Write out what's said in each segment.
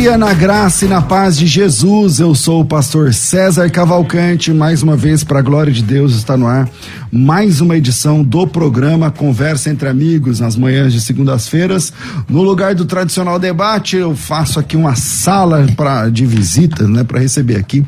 Dia na graça e na paz de Jesus. Eu sou o pastor César Cavalcante. Mais uma vez, para a glória de Deus, está no ar mais uma edição do programa Conversa entre Amigos, nas manhãs de segundas-feiras. No lugar do tradicional debate, eu faço aqui uma sala pra, de visitas, né, para receber aqui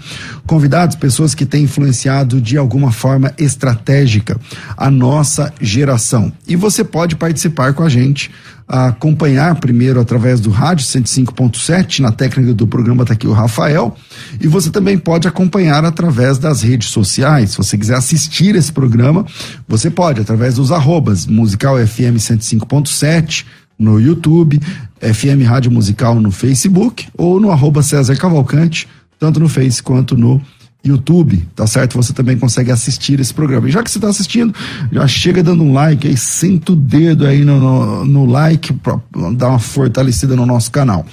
convidados, pessoas que têm influenciado de alguma forma estratégica a nossa geração. E você pode participar com a gente acompanhar primeiro através do rádio 105.7, na técnica do programa está aqui o Rafael, e você também pode acompanhar através das redes sociais. Se você quiser assistir esse programa, você pode através dos arrobas musical FM 105.7 no YouTube, FM Rádio Musical no Facebook ou no arroba César Cavalcante, tanto no Face quanto no YouTube, tá certo? Você também consegue assistir esse programa. E já que você está assistindo, já chega dando um like aí, senta o dedo aí no, no, no like para dar uma fortalecida no nosso canal.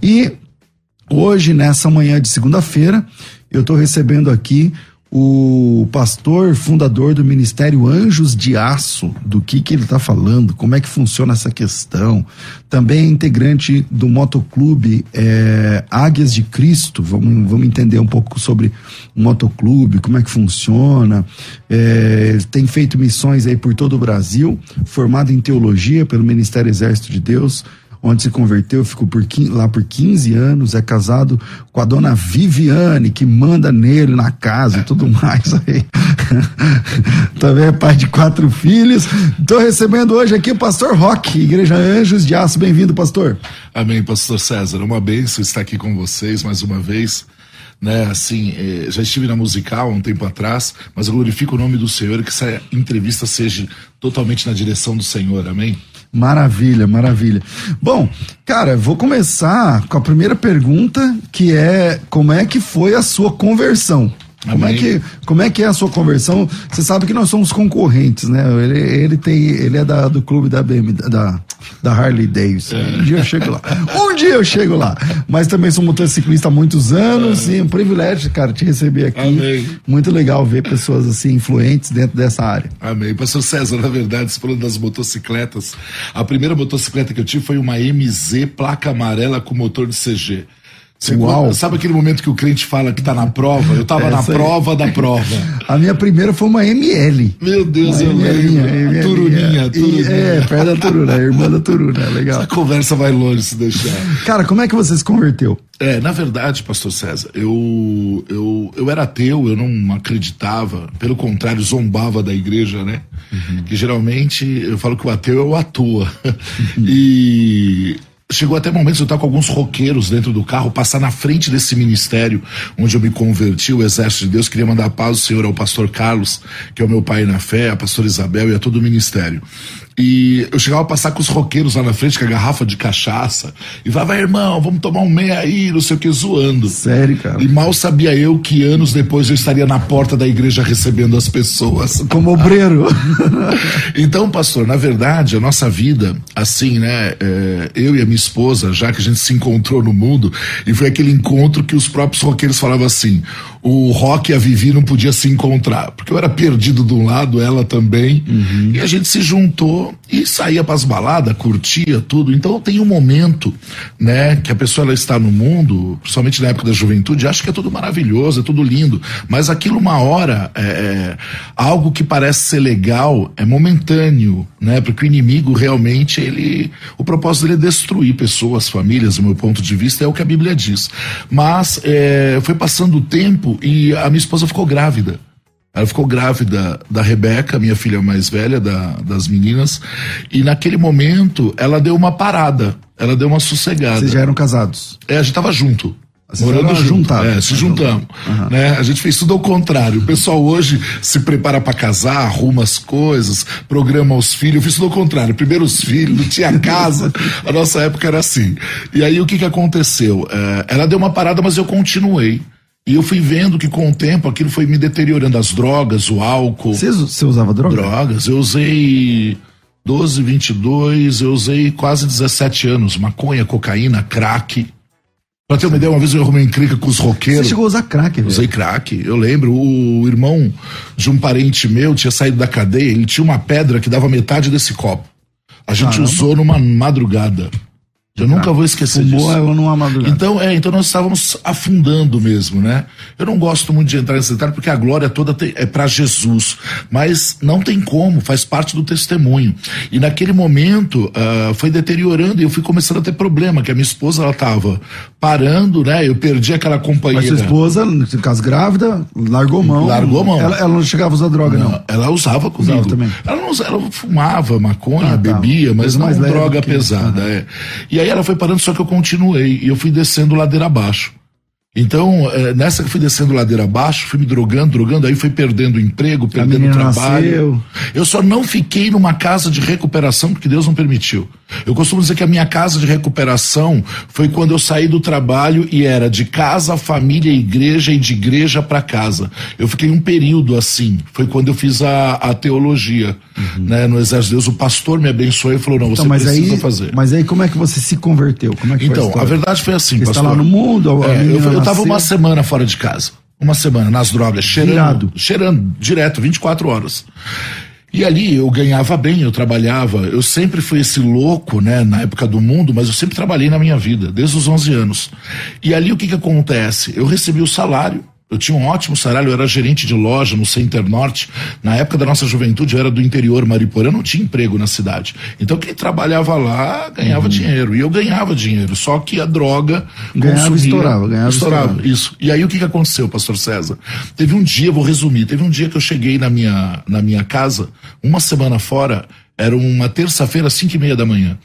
E hoje, nessa manhã de segunda-feira, eu estou recebendo aqui o pastor fundador do Ministério Anjos de Aço, do que, que ele está falando, como é que funciona essa questão. Também é integrante do motoclube é, Águias de Cristo. Vamos, vamos entender um pouco sobre o motoclube, como é que funciona. É, tem feito missões aí por todo o Brasil, formado em teologia pelo Ministério Exército de Deus onde se converteu, ficou por, lá por 15 anos, é casado com a dona Viviane, que manda nele na casa e tudo mais aí. Também é pai de quatro filhos. Estou recebendo hoje aqui o pastor Roque, Igreja Anjos de Aço. Bem-vindo, pastor. Amém, pastor César. Uma bênção estar aqui com vocês mais uma vez né? Assim, eh, já estive na musical um tempo atrás, mas eu glorifico o nome do Senhor que essa entrevista seja totalmente na direção do Senhor, amém? Maravilha, maravilha. Bom, cara, vou começar com a primeira pergunta, que é como é que foi a sua conversão? Como é, que, como é que é a sua conversão? Você sabe que nós somos concorrentes, né? Ele, ele tem, ele é da, do clube da BMW, da, da Harley Davidson. É. Um dia eu chego lá. Um dia eu chego lá. Mas também sou motociclista há muitos anos é. e é um privilégio, cara, te receber aqui. Amém. Muito legal ver pessoas assim influentes dentro dessa área. Amém. Pastor César, na verdade, falando das motocicletas, a primeira motocicleta que eu tive foi uma MZ placa amarela com motor de CG. Uau. Sabe aquele momento que o crente fala que tá na prova? Eu tava na prova da prova. A minha primeira foi uma ML. Meu Deus, uma eu ML, lembro. Turuninha, turuninha. É, perto da Turuna, irmã da Turuna, legal. Essa conversa vai longe se deixar. Cara, como é que você se converteu? É, na verdade, pastor César, eu, eu, eu era ateu, eu não acreditava, pelo contrário, zombava da igreja, né? Uhum. Que geralmente eu falo que o ateu é o atua. Uhum. E Chegou até momentos eu estar com alguns roqueiros dentro do carro, passar na frente desse ministério onde eu me converti, o Exército de Deus. Queria mandar paz do Senhor ao pastor Carlos, que é o meu pai na fé, a pastora Isabel e a todo o ministério. E eu chegava a passar com os roqueiros lá na frente, com a garrafa de cachaça. E falava, irmão, vamos tomar um meia aí, não sei o que, zoando. Sério, cara? E mal sabia eu que anos depois eu estaria na porta da igreja recebendo as pessoas. Como obreiro. então, pastor, na verdade, a nossa vida, assim, né? É, eu e a minha esposa, já que a gente se encontrou no mundo, e foi aquele encontro que os próprios roqueiros falavam assim: o Rock e a Vivi não podia se encontrar, porque eu era perdido de um lado, ela também, uhum. e a gente se juntou e saía para as baladas, curtia tudo. Então tem um momento, né, que a pessoa ela está no mundo, principalmente na época da juventude, acha que é tudo maravilhoso, é tudo lindo, mas aquilo uma hora é, é algo que parece ser legal, é momentâneo, né, porque o inimigo realmente ele, o propósito dele é destruir pessoas, famílias, do meu ponto de vista é o que a Bíblia diz. Mas é, foi passando o tempo e a minha esposa ficou grávida. Ela ficou grávida da Rebeca, minha filha mais velha da, das meninas, e naquele momento ela deu uma parada, ela deu uma sossegada. Vocês já eram casados? É, a gente tava junto. Vocês morando junto. É, se juntamos. Uhum. Né? A gente fez tudo ao contrário. O pessoal hoje se prepara para casar, arruma as coisas, programa os filhos. Eu fiz tudo ao contrário. Primeiro os filhos, não tinha casa. a nossa época era assim. E aí o que, que aconteceu? É, ela deu uma parada, mas eu continuei. E eu fui vendo que com o tempo aquilo foi me deteriorando. As drogas, o álcool. Você, você usava droga? Drogas. Eu usei 12, 22, eu usei quase 17 anos. Maconha, cocaína, crack. Pra ter uma ideia, uma vez eu arrumei encrenca com os roqueiros. Você chegou a usar crack, velho? Usei crack. Eu lembro, o irmão de um parente meu tinha saído da cadeia, ele tinha uma pedra que dava metade desse copo. A gente Caramba. usou numa madrugada. Eu nunca vou esquecer Fumou disso. numa madrugada. Então, é, então nós estávamos afundando mesmo, né? Eu não gosto muito de entrar nesse detalhe porque a glória toda é para Jesus, mas não tem como, faz parte do testemunho. E naquele momento uh, foi deteriorando e eu fui começando a ter problema, que a minha esposa ela tava parando, né? Eu perdi aquela companhia. Mas sua esposa, no caso grávida, largou mão. Largou mão. Ela, ela não chegava a usar droga, não. não. Ela usava comigo. Usava também. Ela não ela fumava maconha, ah, tá. bebia, mas não droga pesada. É. E aí aí ela foi parando, só que eu continuei. E eu fui descendo ladeira abaixo. Então, é, nessa que fui descendo ladeira abaixo, fui me drogando, drogando, aí fui perdendo emprego, perdendo trabalho. Nasceu. Eu só não fiquei numa casa de recuperação porque Deus não permitiu. Eu costumo dizer que a minha casa de recuperação foi quando eu saí do trabalho e era de casa, família, igreja e de igreja para casa. Eu fiquei um período assim. Foi quando eu fiz a, a teologia, uhum. né, no Exército de Deus. O pastor me abençoou e falou: não, você então, precisa aí, fazer. Mas aí como é que você se converteu? Como é que então, a, a, verdade foi assim, você pastor. Está lá no mundo, é, eu, eu tava uma semana fora de casa. Uma semana nas drogas, cheirando. Virado. Cheirando, direto, 24 horas. E ali eu ganhava bem, eu trabalhava, eu sempre fui esse louco, né, na época do mundo, mas eu sempre trabalhei na minha vida, desde os 11 anos. E ali o que que acontece? Eu recebi o salário, eu tinha um ótimo salário, eu era gerente de loja no Center Norte. Na época da nossa juventude, eu era do interior Mariporã, não tinha emprego na cidade. Então quem trabalhava lá ganhava uhum. dinheiro. E eu ganhava dinheiro, só que a droga ganhava consumia, estourava, ganhava estourava. estourava. Isso. E aí o que, que aconteceu, pastor César? Teve um dia, vou resumir, teve um dia que eu cheguei na minha, na minha casa, uma semana fora, era uma terça-feira, cinco e meia da manhã.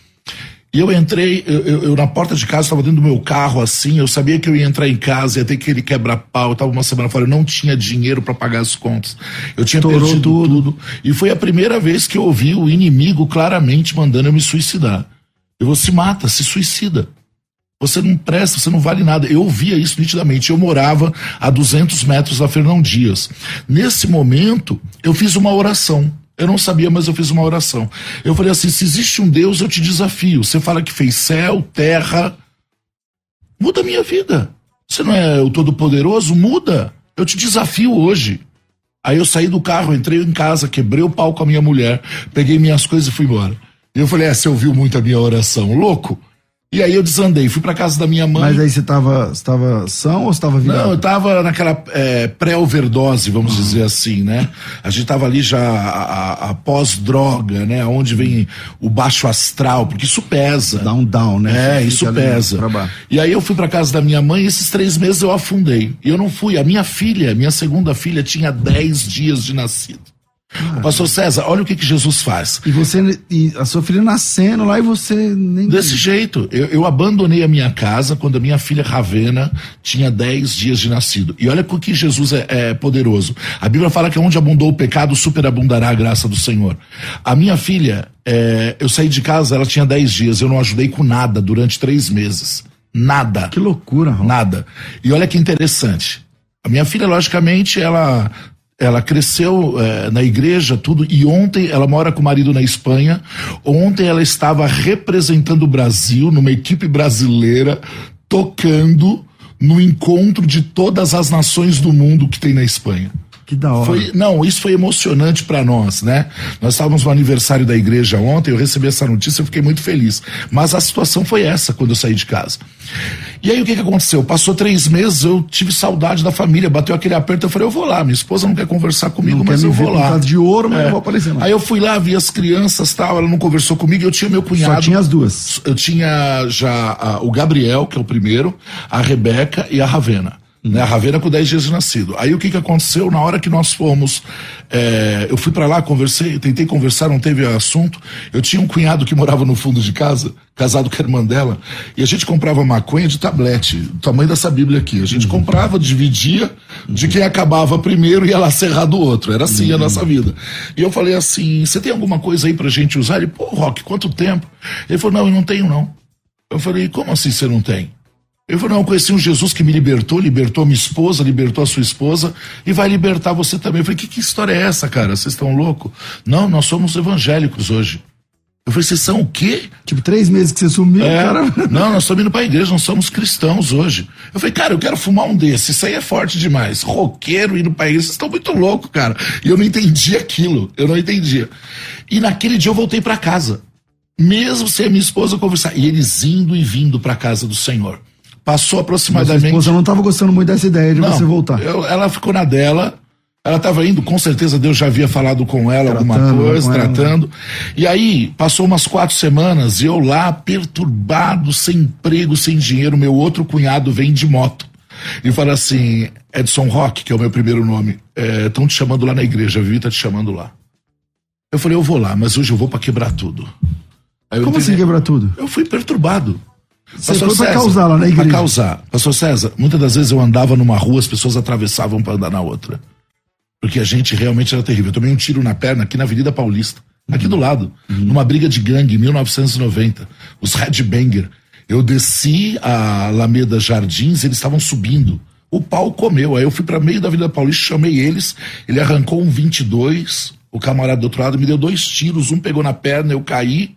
E eu entrei, eu, eu, eu na porta de casa, estava dentro do meu carro assim, eu sabia que eu ia entrar em casa, ia ter que ele quebrar pau, eu tava uma semana fora, eu não tinha dinheiro para pagar as contas. Eu tinha Torou perdido tudo. tudo. E foi a primeira vez que eu ouvi o inimigo claramente mandando eu me suicidar. Eu vou se mata, se suicida. Você não presta, você não vale nada. Eu ouvia isso nitidamente. Eu morava a 200 metros da Fernão Dias. Nesse momento, eu fiz uma oração. Eu não sabia, mas eu fiz uma oração. Eu falei assim: se existe um Deus, eu te desafio. Você fala que fez céu, terra. Muda a minha vida. Você não é o Todo-Poderoso? Muda. Eu te desafio hoje. Aí eu saí do carro, entrei em casa, quebrei o pau com a minha mulher, peguei minhas coisas e fui embora. E eu falei: é, você ouviu muito a minha oração. Louco? E aí eu desandei, fui para casa da minha mãe. Mas aí você estava estava são ou estava virado? Não, eu estava naquela é, pré-overdose, vamos uhum. dizer assim, né? A gente estava ali já após droga, né? Onde vem o baixo astral, porque isso pesa. Dá um down, né? É, isso pesa. E aí eu fui para casa da minha mãe e esses três meses eu afundei. E eu não fui. A minha filha, minha segunda filha, tinha dez dias de nascido. Ah, pastor César, olha o que, que Jesus faz. E você e a sua filha nascendo lá e você nem. Desse jeito. Eu, eu abandonei a minha casa quando a minha filha Ravena tinha 10 dias de nascido. E olha o que Jesus é, é, poderoso. A Bíblia fala que onde abundou o pecado, superabundará a graça do Senhor. A minha filha, é, eu saí de casa, ela tinha 10 dias. Eu não ajudei com nada durante três meses. Nada. Que loucura, Ron. Nada. E olha que interessante. A minha filha, logicamente, ela ela cresceu é, na igreja, tudo, e ontem ela mora com o marido na Espanha. Ontem ela estava representando o Brasil numa equipe brasileira, tocando no encontro de todas as nações do mundo que tem na Espanha. Que da hora. Foi, não, isso foi emocionante para nós, né? Nós estávamos no aniversário da igreja ontem, eu recebi essa notícia, eu fiquei muito feliz. Mas a situação foi essa quando eu saí de casa. E aí o que, que aconteceu? Passou três meses, eu tive saudade da família, bateu aquele aperto, eu falei, eu vou lá. Minha esposa não quer conversar comigo, não mas eu vou lá. de ouro, mas é. eu vou aparecer. Não. Aí eu fui lá, vi as crianças tal, ela não conversou comigo, eu tinha meu cunhado. Só tinha as duas. Eu tinha já a, o Gabriel, que é o primeiro, a Rebeca e a Ravena. Né, a Ravena com 10 dias de nascido. Aí o que que aconteceu? Na hora que nós fomos, é, eu fui para lá, conversei, tentei conversar, não teve assunto. Eu tinha um cunhado que morava no fundo de casa, casado com a irmã dela, e a gente comprava maconha de tablete, do tamanho dessa Bíblia aqui. A gente uhum. comprava, dividia, de quem acabava primeiro ia lá serrar do outro. Era assim uhum. a nossa vida. E eu falei assim: você tem alguma coisa aí pra gente usar? Ele, pô, Rock, quanto tempo? Ele falou: não, eu não tenho não. Eu falei: como assim você não tem? Eu falei, não, eu conheci um Jesus que me libertou, libertou minha esposa, libertou a sua esposa e vai libertar você também. Eu falei, que, que história é essa, cara? Vocês estão loucos? Não, nós somos evangélicos hoje. Eu falei, vocês são o quê? Tipo, três meses que você sumiu, é, cara. Não, nós estamos indo pra igreja, nós somos cristãos hoje. Eu falei, cara, eu quero fumar um desses, isso aí é forte demais. Roqueiro indo pra igreja, vocês estão muito loucos, cara. E eu não entendi aquilo, eu não entendia. E naquele dia eu voltei para casa, mesmo sem a minha esposa conversar. E eles indo e vindo para casa do Senhor. Passou aproximadamente. Mas esposa não estava gostando muito dessa ideia de não, você voltar. Eu, ela ficou na dela. Ela estava indo, com certeza Deus já havia falado com ela tratando, alguma coisa, tratando. Ela. E aí, passou umas quatro semanas, e eu lá, perturbado, sem emprego, sem dinheiro, meu outro cunhado vem de moto. E fala assim, Edson Rock, que é o meu primeiro nome, estão é, te chamando lá na igreja, a Vivi tá te chamando lá. Eu falei, eu vou lá, mas hoje eu vou para quebrar tudo. Como assim quebrar tudo? Eu fui perturbado. Você foi pra causar lá na igreja. Pra causar. Pastor César, muitas das vezes eu andava numa rua, as pessoas atravessavam para andar na outra. Porque a gente realmente era terrível. Eu tomei um tiro na perna aqui na Avenida Paulista, aqui do lado, uhum. numa briga de gangue em 1990. Os Red Banger. Eu desci a Alameda Jardins, eles estavam subindo. O pau comeu. Aí eu fui para meio da Avenida Paulista, chamei eles. Ele arrancou um 22. O camarada do outro lado me deu dois tiros. Um pegou na perna, eu caí.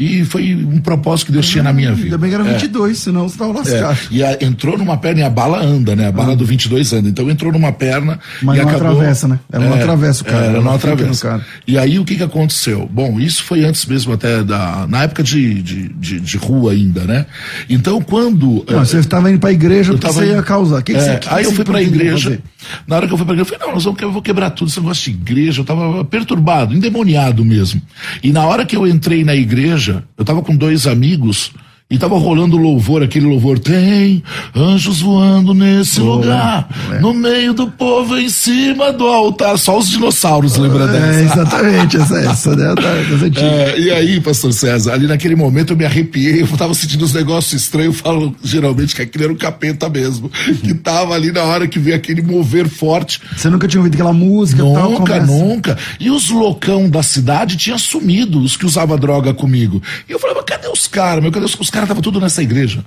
E foi um propósito que Deus tinha na minha vida. Ainda bem que era 22, é. senão você estava lascado. É. E a, entrou numa perna e a bala anda, né? A bala ah. do 22 anda. Então entrou numa perna Mas e não acabou... atravessa, né? Ela não é, atravessa o cara. Ela não atravessa. Cara. E aí o que que aconteceu? Bom, isso foi antes mesmo até da... Na época de, de, de, de rua ainda, né? Então quando... Não, você estava indo para a igreja porque você ia causar. Que que é, você, que aí eu fui para a igreja. Fazer? Na hora que eu fui para a igreja, eu falei, não, nós vamos, eu vou quebrar tudo esse negócio de igreja. Eu estava perturbado, endemoniado mesmo. E na hora que eu entrei na igreja, eu estava com dois amigos e tava rolando louvor, aquele louvor. Tem anjos voando nesse lugar, é. no meio do povo, em cima do altar. Só os dinossauros lembra é, dessa. Exatamente, essa, essa né? Tá, é, E aí, pastor César, ali naquele momento eu me arrepiei, eu tava sentindo uns negócios estranhos. Eu falo geralmente que aquele era o capeta mesmo, que tava ali na hora que veio aquele mover forte. Você nunca tinha ouvido aquela música? Nunca, nunca. E os loucão da cidade tinham sumido, os que usavam droga comigo. E eu falava, cadê os caras, meu? Cadê os, os caras estavam tudo nessa igreja.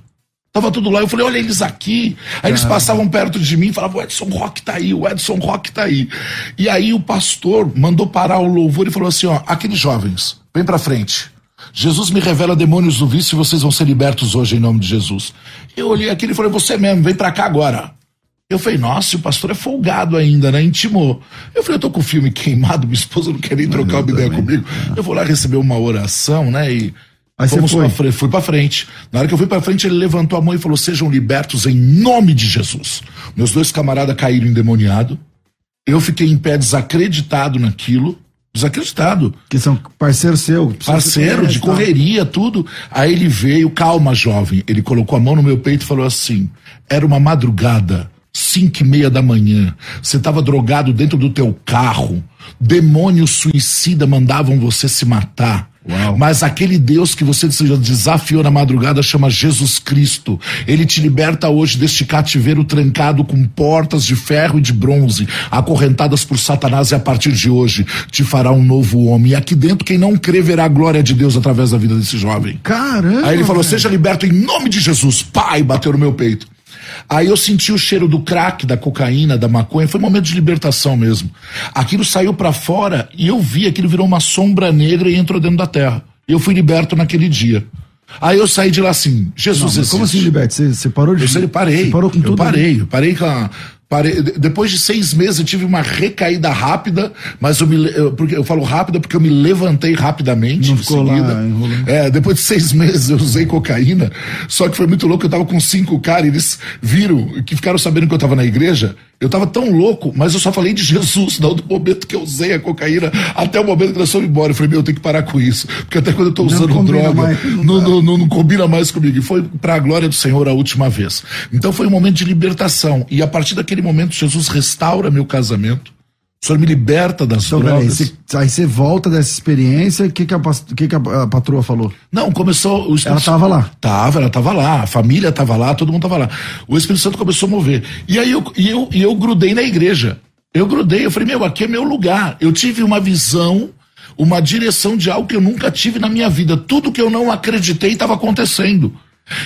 Tava tudo lá. Eu falei, olha eles aqui. Aí eles passavam perto de mim e falavam, o Edson Rock tá aí, o Edson Rock tá aí. E aí o pastor mandou parar o louvor e falou assim: ó, aqueles jovens, vem pra frente. Jesus me revela demônios do vício e vocês vão ser libertos hoje em nome de Jesus. Eu olhei aqui e falei, você mesmo, vem pra cá agora. Eu falei, nossa, o pastor é folgado ainda, né? Intimou. Eu falei, eu tô com o filme queimado, minha esposa não quer nem trocar uma ideia comigo. Eu vou lá receber uma oração, né? E Aí Fomos você foi? Pra fui pra frente. Na hora que eu fui pra frente, ele levantou a mão e falou: Sejam libertos em nome de Jesus. Meus dois camaradas caíram endemoniados. Eu fiquei em pé desacreditado naquilo. Desacreditado. Que são parceiro seu. Parceiro de correria, tudo. Aí ele veio, calma, jovem. Ele colocou a mão no meu peito e falou assim: Era uma madrugada, cinco e meia da manhã. Você estava drogado dentro do teu carro. Demônios suicida mandavam você se matar. Uau. Mas aquele Deus que você desafiou na madrugada chama Jesus Cristo. Ele te liberta hoje deste cativeiro trancado com portas de ferro e de bronze, acorrentadas por Satanás, e a partir de hoje te fará um novo homem. E aqui dentro, quem não crê verá a glória de Deus através da vida desse jovem. Caramba! Aí ele falou: Seja liberto em nome de Jesus. Pai, bateu no meu peito. Aí eu senti o cheiro do crack, da cocaína, da maconha, foi um momento de libertação mesmo. Aquilo saiu para fora e eu vi, aquilo virou uma sombra negra e entrou dentro da terra. Eu fui liberto naquele dia. Aí eu saí de lá assim, Jesus Não, como assim, Liberto? Você, você parou de. Eu sei, parei. Você parou com eu tudo? parei, eu parei com a. Depois de seis meses eu tive uma recaída rápida, mas eu me eu, porque eu falo rápida porque eu me levantei rapidamente. Não ficou lá seguida. enrolando. É, depois de seis meses eu usei cocaína, só que foi muito louco, eu tava com cinco caras, eles viram, que ficaram sabendo que eu tava na igreja, eu tava tão louco, mas eu só falei de Jesus, não do momento que eu usei a cocaína, até o momento que nós fomos embora. Eu falei, meu, eu tenho que parar com isso, porque até quando eu tô Não usando combina droga, mais, não não, não, não, não combina mais comigo. E foi para a glória do Senhor a última vez. Então foi um momento de libertação. E a partir daquele momento, Jesus restaura meu casamento. O Senhor me liberta das Então, drogas. você- aí você volta dessa experiência, o que, que, a, que, que a, a patroa falou? Não, começou. O Espírito Ela tava lá. Tava, ela tava lá, a família tava lá, todo mundo tava lá. O Espírito Santo começou a mover. E aí eu, e eu, e eu grudei na igreja. Eu grudei, eu falei, meu, aqui é meu lugar. Eu tive uma visão, uma direção de algo que eu nunca tive na minha vida. Tudo que eu não acreditei estava acontecendo.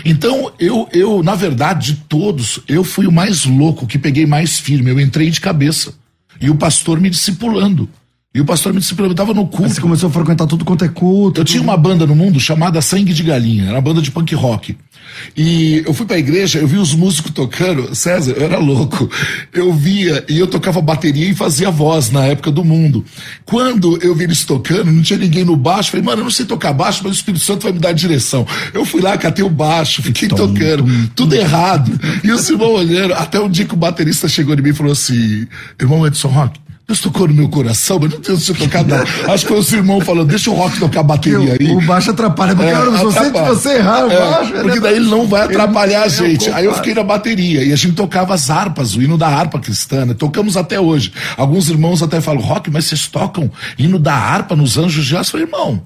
Então, eu, eu, na verdade, de todos, eu fui o mais louco, que peguei mais firme. Eu entrei de cabeça. E o pastor me discipulando. E o pastor me. Eu tava no Aí culto. você começou a frequentar tudo quanto é culto. Eu tinha uma banda no mundo chamada Sangue de Galinha, era uma banda de punk rock. E eu fui pra igreja, eu vi os músicos tocando, César, eu era louco. Eu via e eu tocava bateria e fazia voz na época do mundo. Quando eu vi eles tocando, não tinha ninguém no baixo, falei, mano, eu não sei tocar baixo, mas o Espírito Santo vai me dar a direção. Eu fui lá, catei o baixo, fiquei tocando, tudo errado. E os irmãos olhando, até um dia que o baterista chegou em mim e falou assim: irmão Edson Rock, Deus tocou no meu coração, mas não Deus tinha tocado nada. Acho que foi os irmãos falando, deixa o rock tocar bateria aí. O, o baixo atrapalha, porque É, cara, se você, se você errar o É, baixo. porque ele- daí ele não vai atrapalhar a ele- gente. Aí eu fiquei na bateria e a gente tocava as harpas, o hino da harpa cristã, né? Tocamos até hoje. Alguns irmãos até falam, Rock, mas vocês tocam hino da harpa nos anjos de aço? Eu falei, irmão,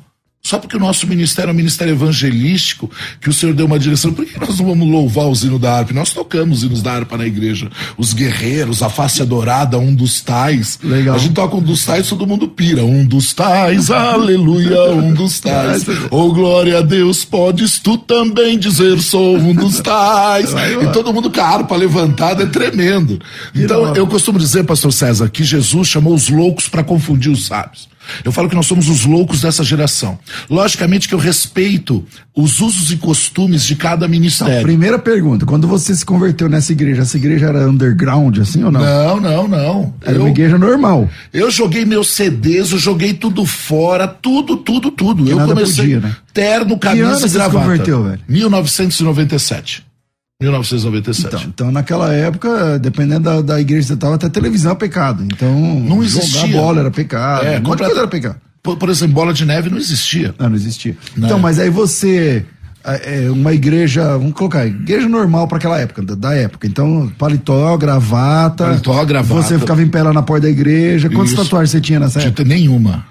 só porque o nosso ministério é um ministério evangelístico, que o Senhor deu uma direção, por que nós não vamos louvar os hinos da harpa? Nós tocamos hinos da harpa na igreja. Os guerreiros, a face adorada, um dos tais. Legal. A gente toca um dos tais, todo mundo pira. Um dos tais, aleluia, um dos tais. Oh, glória a Deus, podes tu também dizer, sou um dos tais. E todo mundo com a harpa levantada, é tremendo. Então, eu costumo dizer, pastor César, que Jesus chamou os loucos para confundir os sábios. Eu falo que nós somos os loucos dessa geração. Logicamente que eu respeito os usos e costumes de cada ministério. Primeira pergunta, quando você se converteu nessa igreja, essa igreja era underground, assim ou não? Não, não, não. Era Eu- uma igreja normal. Eu joguei meus CDs, eu joguei tudo fora, tudo, tudo, tudo. eu nada comecei podia, né? terno, ano camisa você e se gravata. converteu, velho? 1997. 1997. Então, então, naquela época, dependendo da, da igreja que você estava, até televisão é pecado. Então, Não existia. jogar bola era pecado. É, um era pecado. por, por exemplo, bola de neve não existia. Não, não existia. Não. Então, mas aí você. É é uma igreja, vamos colocar, igreja normal para aquela época, da, da época. Então, paletó, gravata. Paletó, gravata. Você ficava em pé lá na porta da igreja. Quantas Isso. tatuagens você tinha nessa Não época? tinha nenhuma.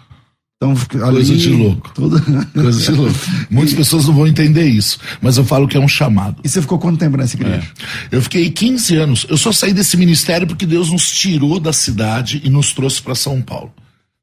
Então, Coisa de louco. Tudo... Coisa de louco. Muitas pessoas não vão entender isso, mas eu falo que é um chamado. E você ficou quanto tempo nessa igreja? Eu fiquei 15 anos. Eu só saí desse ministério porque Deus nos tirou da cidade e nos trouxe para São Paulo.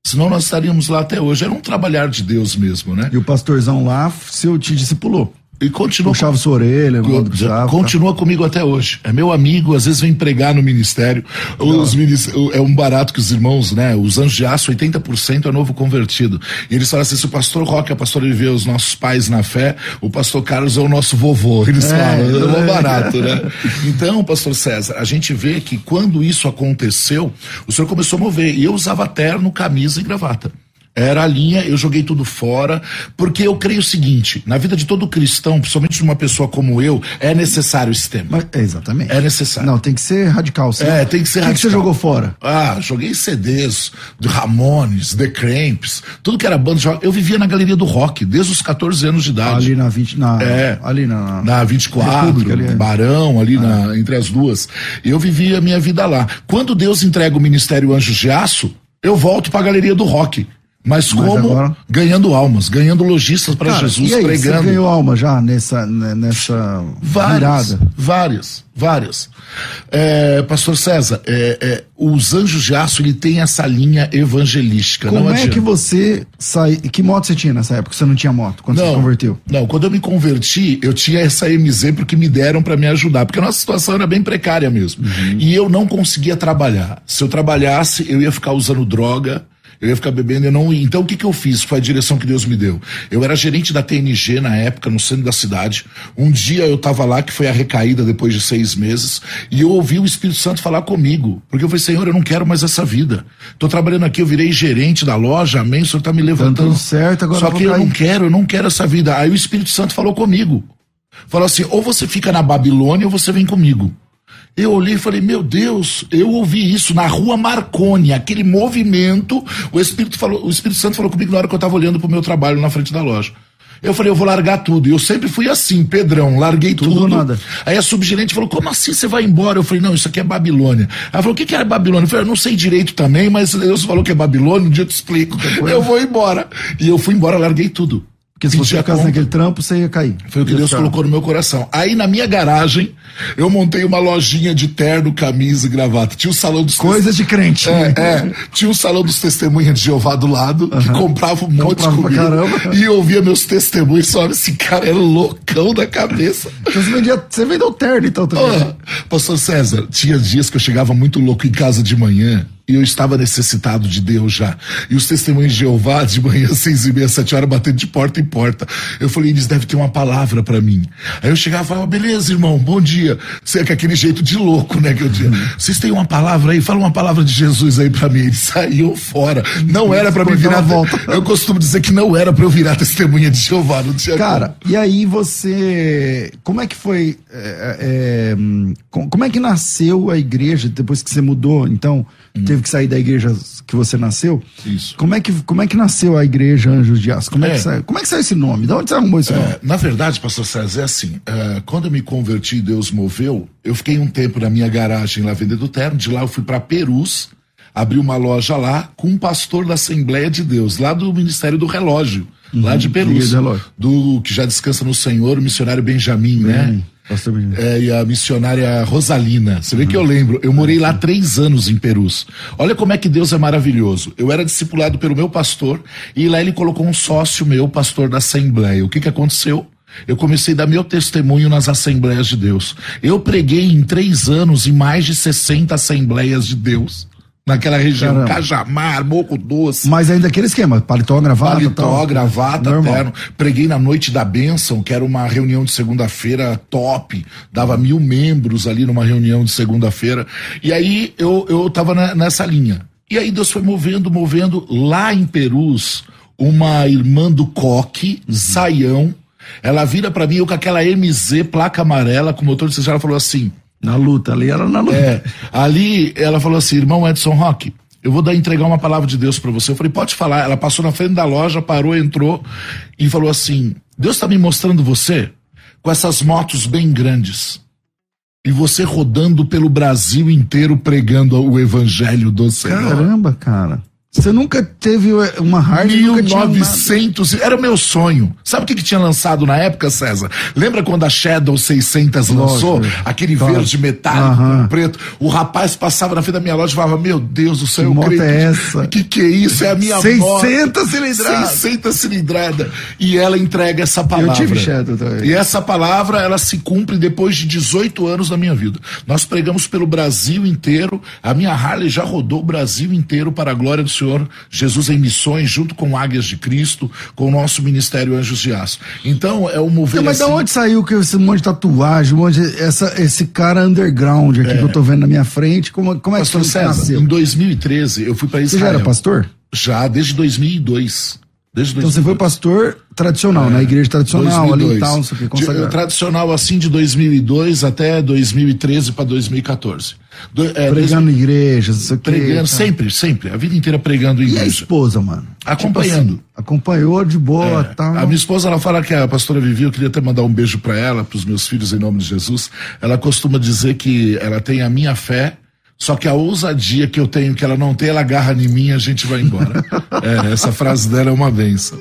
Senão nós estaríamos lá até hoje. Era um trabalhar de Deus mesmo, né? E o pastorzão lá, seu te discipulou. E continua Puxava sua orelha, Co- quando precisava. Continua comigo até hoje. É meu amigo, às vezes vem pregar no ministério. Os minis- o- é um barato que os irmãos, né? Os anjos de aço, 80% é novo convertido. E eles falam assim: se o pastor Roque é pastor, ele vê os nossos pais na fé, o pastor Carlos é o nosso vovô. Eles É, falam, é um é. barato, né? Então, pastor César, a gente vê que quando isso aconteceu, o senhor começou a mover. E eu usava terno, camisa e gravata. Era a linha, eu joguei tudo fora, porque eu creio o seguinte: na vida de todo cristão, principalmente de uma pessoa como eu, é necessário esse tema. Mas, é, exatamente. É necessário. Não, tem que ser radical. Sim. É, tem que ser O que, que você radical. jogou fora? Ah, joguei CDs de Ramones, The Cramps, tudo que era banda. Eu vivia na galeria do rock desde os 14 anos de idade. Ali na 20. Na, É. Ali na. Na 24, República ali, é. Barão, ali na, entre as duas. Eu vivia a minha vida lá. Quando Deus entrega o Ministério Anjos de Aço, eu volto pra galeria do rock. Mas, Mas como? agora- Ganhando almas, ganhando lojistas para Jesus, e aí, pregando. Você ganhou alma já nessa, né, nessa Várias, virada? várias, várias. É, Pastor César, é, é, os Anjos de Aço, ele tem essa linha evangelística. Como não é que você sai. Que moto você tinha nessa época? Você não tinha moto quando você se converteu? Não, quando eu me converti, eu tinha essa MZ porque me deram para me ajudar, porque a nossa situação era bem precária mesmo. Uhum. E eu não conseguia trabalhar. Se eu trabalhasse, eu ia ficar usando droga, Eu ia ficar bebendo, eu não ia. Então o que, que eu fiz? Foi a direção que Deus me deu. Eu era gerente da TNG na época, no centro da cidade. Um dia eu tava lá, que foi a recaída depois de seis meses, e eu ouvi o Espírito Santo falar comigo. Porque eu falei, Senhor, eu não quero mais essa vida. Tô trabalhando aqui, eu virei gerente da loja, amém, o Senhor tá me levantando. Tá certo, agora Só que eu não quero, eu não quero essa vida. Aí o Espírito Santo falou comigo. Falou assim: ou você fica na Babilônia ou você vem comigo. Eu olhei e falei, meu Deus, eu ouvi isso na rua Marconi, aquele movimento. O Espírito, falou, o Espírito Santo falou comigo na hora que eu estava olhando para o meu trabalho na frente da loja. Eu falei, eu vou largar tudo. E eu sempre fui assim, Pedrão, larguei tudo. tudo. Nada. Aí a subgerente falou, como assim você vai embora? Eu falei, não, isso aqui é Babilônia. Ela falou, o que, que é Babilônia? Eu falei, eu não sei direito também, mas Deus falou que é Babilônia, um dia eu te explico. Eu vou embora. E eu fui embora, larguei tudo. Porque se você ficasse naquele trampo, você ia cair. Foi o que Deus colocou no meu coração. Aí na minha garagem, eu montei uma lojinha de terno, camisa e gravata. Tinha o salão dos Coisa de crente. É, é. Tinha o salão dos testemunhas de Jeová do lado, que comprava um monte comprava de comida. E ouvia meus testemunhos só esse cara é loucão da cabeça. Então você, vendia, você vendeu terno então também. Oh, pastor César, tinha dias que eu chegava muito louco em casa de manhã e eu estava necessitado de Deus já. E os testemunhos de Jeová, de manhã, seis e meia, sete horas, batendo de porta em porta. Eu falei, eles devem ter uma palavra para mim. Aí eu chegava e falava, beleza, irmão, bom dia. Você é aquele jeito de louco, né, que eu tinha. Vocês têm uma palavra aí? Fala uma palavra de Jesus aí para mim. Eles saíam fora. Não era para mim virar volta. Eu costumo dizer que não era para eu virar testemunha de Jeová, não tinha Cara, como. e aí você, como é que foi, é, é, como é que nasceu a igreja depois que você mudou? Então, hum. Teve que sair da igreja que você nasceu. Isso. Como é que, como é que nasceu a igreja Anjos de Aço? Como é, é que saiu? Como é que saiu esse nome? De onde você arrumou esse é, nome? Na verdade, pastor César, é assim, é, quando eu me converti Deus moveu, eu fiquei um tempo na minha garagem lá vendendo terno, de lá eu fui para Perus, abri uma loja lá com um pastor da Assembleia de Deus, lá do Ministério do Relógio, uhum, lá de Perus, do que já descansa no Senhor, o missionário Benjamin, né? É, e a missionária Rosalina. Você vê uhum. que eu lembro, eu morei lá três anos em Perus. Olha como é que Deus é maravilhoso. Eu era discipulado pelo meu pastor e lá ele colocou um sócio meu, pastor da Assembleia. O que que aconteceu? Eu comecei a dar meu testemunho nas Assembleias de Deus. Eu preguei em três anos em mais de 60 Assembleias de Deus naquela região, Caramba. Cajamar, Moco Doce. Mas ainda aquele esquema, paletó, gravata. Paletó, tal. gravata, Normal. terno. Preguei na Noite da Bênção, que era uma reunião de segunda-feira top, dava mil membros ali numa reunião de segunda-feira. E aí eu, eu tava na, nessa linha. E aí Deus foi movendo, movendo. Lá em Perus, uma irmã do Coque, uhum. Saião, ela vira para mim, eu com aquela MZ, placa amarela, com motor de ela falou assim, na luta, ali era na luta. É, ali ela falou assim, irmão Edson Rock, eu vou dar entregar uma palavra de Deus para você. Eu falei, pode falar. Ela passou na frente da loja, parou, entrou e falou assim: Deus está me mostrando você com essas motos bem grandes. E você rodando pelo Brasil inteiro pregando o evangelho do Senhor. Caramba, cara. Você nunca teve uma Harley? 1900, era o meu sonho. Sabe o que, que tinha lançado na época, César? Lembra quando a Shadow 600 lançou? Aquele verde metálico com preto. O rapaz passava na frente da minha loja e falava: Meu Deus do céu, que eu creio. É essa? Que que é isso? É a minha 600 cilindrada. 600 cilindrada. E ela entrega essa palavra. Eu tive Shadow também. E essa palavra, ela se cumpre depois de 18 anos da minha vida. Nós pregamos pelo Brasil inteiro. A minha Harley já rodou o Brasil inteiro para a glória do Senhor Senhor Jesus em missões, junto com Águias de Cristo, com o nosso Ministério Anjos de Aço. Então, é o mover. Mas assim... de onde saiu que esse monte de tatuagem, um monte de, essa, esse cara underground aqui é. que eu tô vendo na minha frente? Como, como é Pastor que César, nasceu? Em 2013, eu fui para Israel. Você já era pastor? Já, desde 2002. Desde então 2002. você foi pastor tradicional, é, na igreja tradicional 2002. ali e tal, não sei o que, consagrado. Tradicional assim de 2002 até 2013 para 2014. Do, é, pregando dois, igrejas, isso aqui. Pregando, tá. sempre, sempre. A vida inteira pregando em igreja. E a esposa, mano? Acompanhando. Tipo assim, acompanhou de boa, é, tal. A minha esposa, ela fala que a pastora Vivi, eu queria até mandar um beijo para ela, para os meus filhos, em nome de Jesus. Ela costuma dizer que ela tem a minha fé só que a ousadia que eu tenho, que ela não tem, ela agarra em mim e a gente vai embora. é, essa frase dela é uma benção.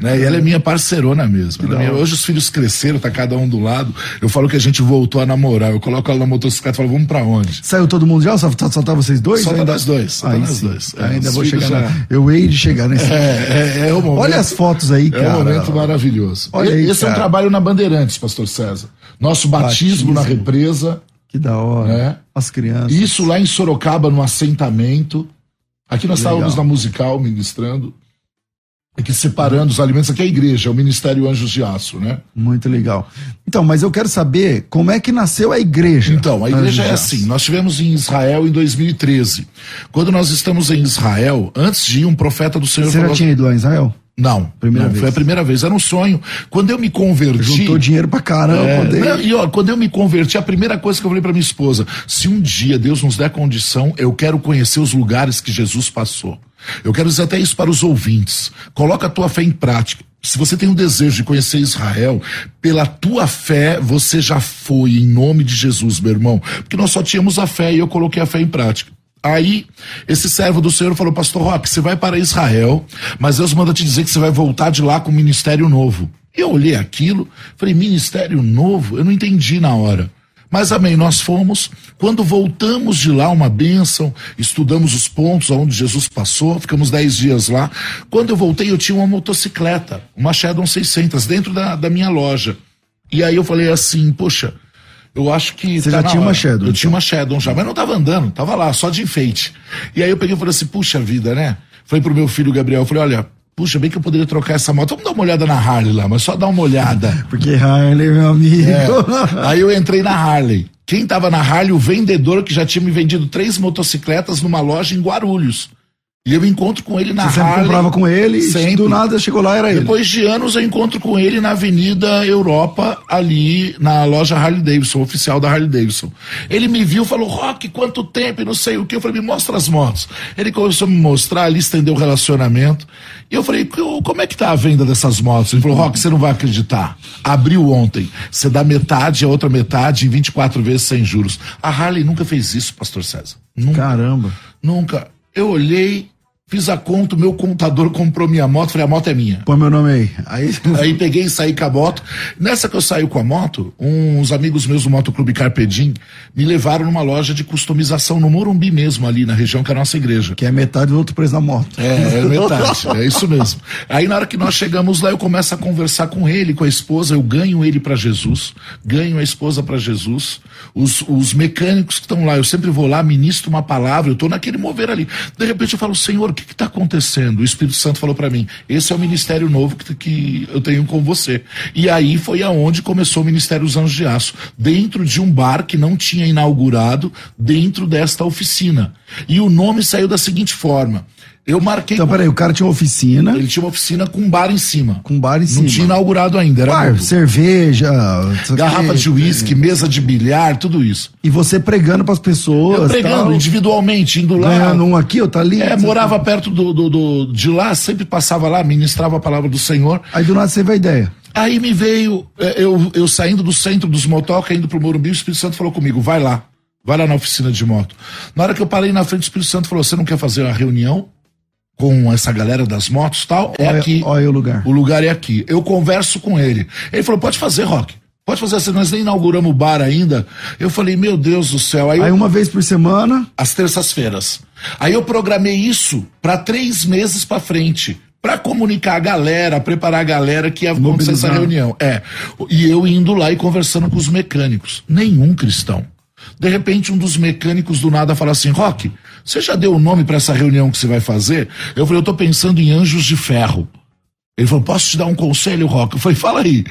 Né? E ela é minha parceirona mesmo. É minha... Hoje os filhos cresceram, tá cada um do lado. Eu falo que a gente voltou a namorar. Eu coloco ela na motocicleta e falo, vamos pra onde? Saiu todo mundo já? Só, só tá vocês dois? Só tá nós dois. Só tá nós dois. É, ainda vou chegar já... na... Eu hei de chegar nesse. É, é, o momento. Olha as fotos aí, cara. É um momento maravilhoso. Olha aí, Esse é um trabalho na Bandeirantes, pastor César. Nosso batismo, batismo. na represa que da hora. É. As crianças. Isso lá em Sorocaba, no assentamento. Aqui nós Legal. estávamos na musical ministrando aqui separando os alimentos, aqui é a igreja, é o Ministério Anjos de Aço, né? Muito legal. Então, mas eu quero saber como é que nasceu a igreja. Então, a igreja é assim, nós tivemos em Israel em 2013. Quando nós estamos em Israel, antes de ir, um profeta do Senhor Você falou... já tinha ido lá em Israel? Não, primeira não, vez. foi a primeira vez, era um sonho. Quando eu me converti. Juntou dinheiro pra caramba. É, e ó, quando eu me converti, a primeira coisa que eu falei pra minha esposa: se um dia Deus nos der condição, eu quero conhecer os lugares que Jesus passou. Eu quero dizer até isso para os ouvintes. Coloca a tua fé em prática. Se você tem um desejo de conhecer Israel, pela tua fé você já foi, em nome de Jesus, meu irmão. Porque nós só tínhamos a fé e eu coloquei a fé em prática. Aí, esse servo do Senhor falou, pastor Roque, você vai para Israel, mas Deus manda te dizer que você vai voltar de lá com ministério novo. Eu olhei aquilo, falei, ministério novo? Eu não entendi na hora. Mas amém, nós fomos. Quando voltamos de lá, uma bênção, estudamos os pontos onde Jesus passou, ficamos dez dias lá. Quando eu voltei, eu tinha uma motocicleta, uma Shadow 600, dentro da, da minha loja. E aí eu falei assim, poxa, eu acho que. Você tá já tinha hora. uma Shadow? Eu então. tinha uma Shadow já, mas não tava andando, tava lá, só de enfeite. E aí eu peguei e falei assim, puxa vida, né? Falei pro meu filho Gabriel, falei, olha, Puxa, bem que eu poderia trocar essa moto. Vamos dar uma olhada na Harley lá, mas só dar uma olhada. Porque Harley, meu amigo. É. Aí eu entrei na Harley. Quem tava na Harley? O vendedor que já tinha me vendido três motocicletas numa loja em Guarulhos. E eu encontro com ele na Você Harley. Você comprava com ele sempre. e do nada chegou lá era ele. Depois de anos eu encontro com ele na Avenida Europa, ali na loja Harley Davidson, oficial da Harley Davidson. Ele me viu, falou, Rock, quanto tempo e não sei o que. Eu falei, me mostra as motos. Ele começou a me mostrar, ali estendeu o relacionamento. E eu falei, como é que tá a venda dessas motos? Ele falou, Rock, você não vai acreditar. Abriu ontem. Você dá metade, a outra metade em 24 vezes sem juros. A Harley nunca fez isso, pastor César. Nunca. Caramba. Nunca. Eu olhei, Fiz a conta, o meu contador comprou minha moto, falei, a moto é minha. Põe meu nome aí. Aí, aí peguei e saí com a moto. Nessa que eu saí com a moto, uns amigos meus do Motoclube Carpedim me levaram numa loja de customização no Morumbi mesmo, ali na região que é a nossa igreja. Que é metade do outro preço da moto. É, é metade, é isso mesmo. Aí na hora que nós chegamos lá, eu começo a conversar com ele, com a esposa, eu ganho ele para Jesus, ganho a esposa para Jesus. Os, os mecânicos que estão lá, eu sempre vou lá, ministro uma palavra, eu tô naquele mover ali. De repente eu falo, Senhor, que está acontecendo? O Espírito Santo falou para mim: esse é o ministério novo que, que eu tenho com você. E aí foi aonde começou o Ministério dos Anjos de Aço, dentro de um bar que não tinha inaugurado, dentro desta oficina. E o nome saiu da seguinte forma: eu marquei. Então, com... peraí, o cara tinha uma oficina. Ele tinha uma oficina com um bar em cima. Com um bar em cima. Não tinha inaugurado ainda. Era bar, cerveja, garrafa de uísque, mesa de bilhar, tudo isso. E você pregando para as pessoas. Eu pregando tal, individualmente, indo lá. Ganhando um aqui, outro ali. É, morava perto do, do, do, de lá, sempre passava lá, ministrava a palavra do Senhor. Aí do nada você veio a ideia. Aí me veio, é, eu, eu saindo do centro dos motoca, indo pro Morumbi, o Espírito Santo falou comigo: vai lá, vai lá na oficina de moto. Na hora que eu parei na frente, o Espírito Santo falou: você não quer fazer uma reunião? Com essa galera das motos tal, é olha, aqui. Olha o lugar. O lugar é aqui. Eu converso com ele. Ele falou: pode fazer, Rock. Pode fazer assim, nós nem inauguramos o bar ainda. Eu falei, meu Deus do céu. Aí, Aí eu, uma vez por semana? Às terças-feiras. Aí eu programei isso para três meses para frente. Para comunicar a galera, preparar a galera que ia acontecer essa reunião. É. E eu indo lá e conversando com os mecânicos. Nenhum cristão. De repente, um dos mecânicos do nada fala assim: Rock, você já deu o nome para essa reunião que você vai fazer? Eu falei: Eu tô pensando em anjos de ferro. Ele falou: Posso te dar um conselho, Rock? Eu falei: Fala aí.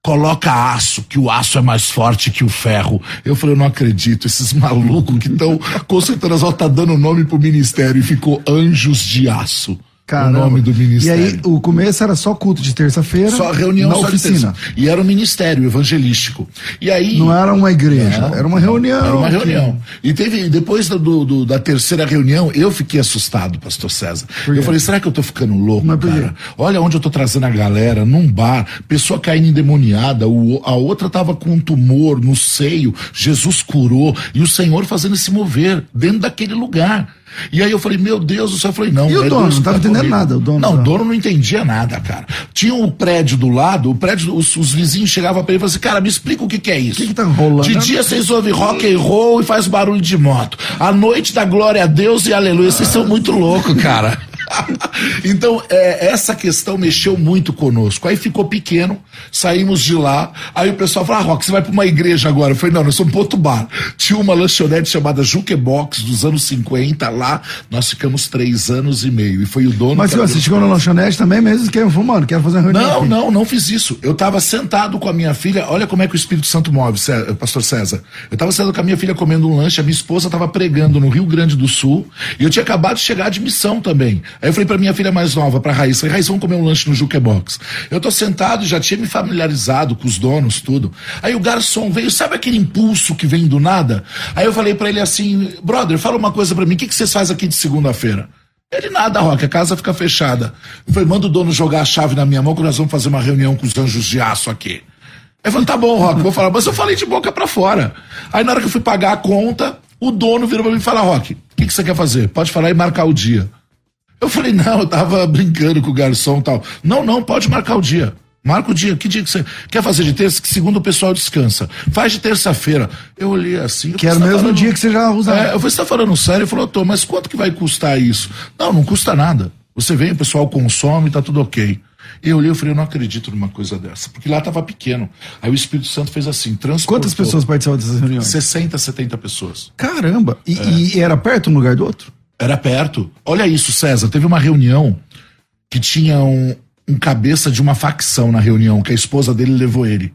Coloca aço, que o aço é mais forte que o ferro. Eu falei, eu não acredito, esses malucos que estão concentrando as tá dando nome pro ministério e ficou anjos de aço. Caramba. o nome do ministério. E aí, o começo era só culto de terça-feira. Só reunião na só oficina. E era um ministério evangelístico. E aí. Não era uma igreja, era uma reunião. Era uma reunião. Que... E teve, depois do, do, da terceira reunião, eu fiquei assustado, pastor César. Eu falei, será que eu tô ficando louco, Mas cara? Olha onde eu tô trazendo a galera, num bar, pessoa caindo endemoniada, o, a outra tava com um tumor no seio, Jesus curou, e o Senhor fazendo esse mover dentro daquele lugar. E aí eu falei, meu Deus do céu, eu falei, não. E o dono, não estava entendendo nada, o dono. Não, o dono não entendia nada, cara. Tinha um prédio do lado, o prédio, os, os vizinhos chegavam para ele e falavam assim, cara, me explica o que, que é isso. O que, que tá rolando? De dia vocês ouvem rock and roll e faz barulho de moto. À noite da glória a Deus e aleluia. Vocês são muito loucos, cara. então, é, essa questão mexeu muito conosco. Aí ficou pequeno, saímos de lá. Aí o pessoal falou: Ah, Rock, você vai para uma igreja agora? Eu falei: Não, nós somos para outro bar. Tinha uma lanchonete chamada Jukebox dos anos 50 lá. Nós ficamos três anos e meio. E foi o dono. Mas você chegou na lanchonete também mesmo? Que falou, mano, quero fazer uma reunião. Não, aqui. não, não fiz isso. Eu estava sentado com a minha filha. Olha como é que o Espírito Santo move, Pastor César. Eu estava sentado com a minha filha comendo um lanche. A minha esposa estava pregando no Rio Grande do Sul. E eu tinha acabado de chegar de missão também. Aí eu falei para minha filha mais nova, para Raíssa, falei, Raíssa, vamos comer um lanche no Jukebox. Eu tô sentado, já tinha me familiarizado com os donos, tudo. Aí o garçom veio, sabe aquele impulso que vem do nada? Aí eu falei para ele assim, brother, fala uma coisa para mim, o que, que vocês fazem aqui de segunda-feira? Ele nada, Rock, a casa fica fechada. Eu falei, manda o dono jogar a chave na minha mão que nós vamos fazer uma reunião com os anjos de aço aqui. Aí falei, tá bom, Rock, vou falar, mas eu falei de boca para fora. Aí na hora que eu fui pagar a conta, o dono virou pra mim e falou, Rock, o que, que você quer fazer? Pode falar e marcar o dia. Eu falei, não, eu tava brincando com o garçom e tal. Não, não, pode marcar o dia. Marca o dia. Que dia que você quer fazer de terça? Que segundo o pessoal descansa. Faz de terça-feira. Eu olhei assim. Que era o mesmo falando... dia que você já usa. É, eu falei, você tá falando sério? Ele falou, tô, mas quanto que vai custar isso? Não, não custa nada. Você vem, o pessoal consome, tá tudo ok. Eu olhei e falei, eu não acredito numa coisa dessa. Porque lá estava pequeno. Aí o Espírito Santo fez assim, transportou. Quantas pessoas participavam dessas reuniões? 60, 70 pessoas. Caramba! E, é. e era perto um lugar do outro? Era perto. Olha isso, César. Teve uma reunião que tinha um, um cabeça de uma facção na reunião, que a esposa dele levou ele.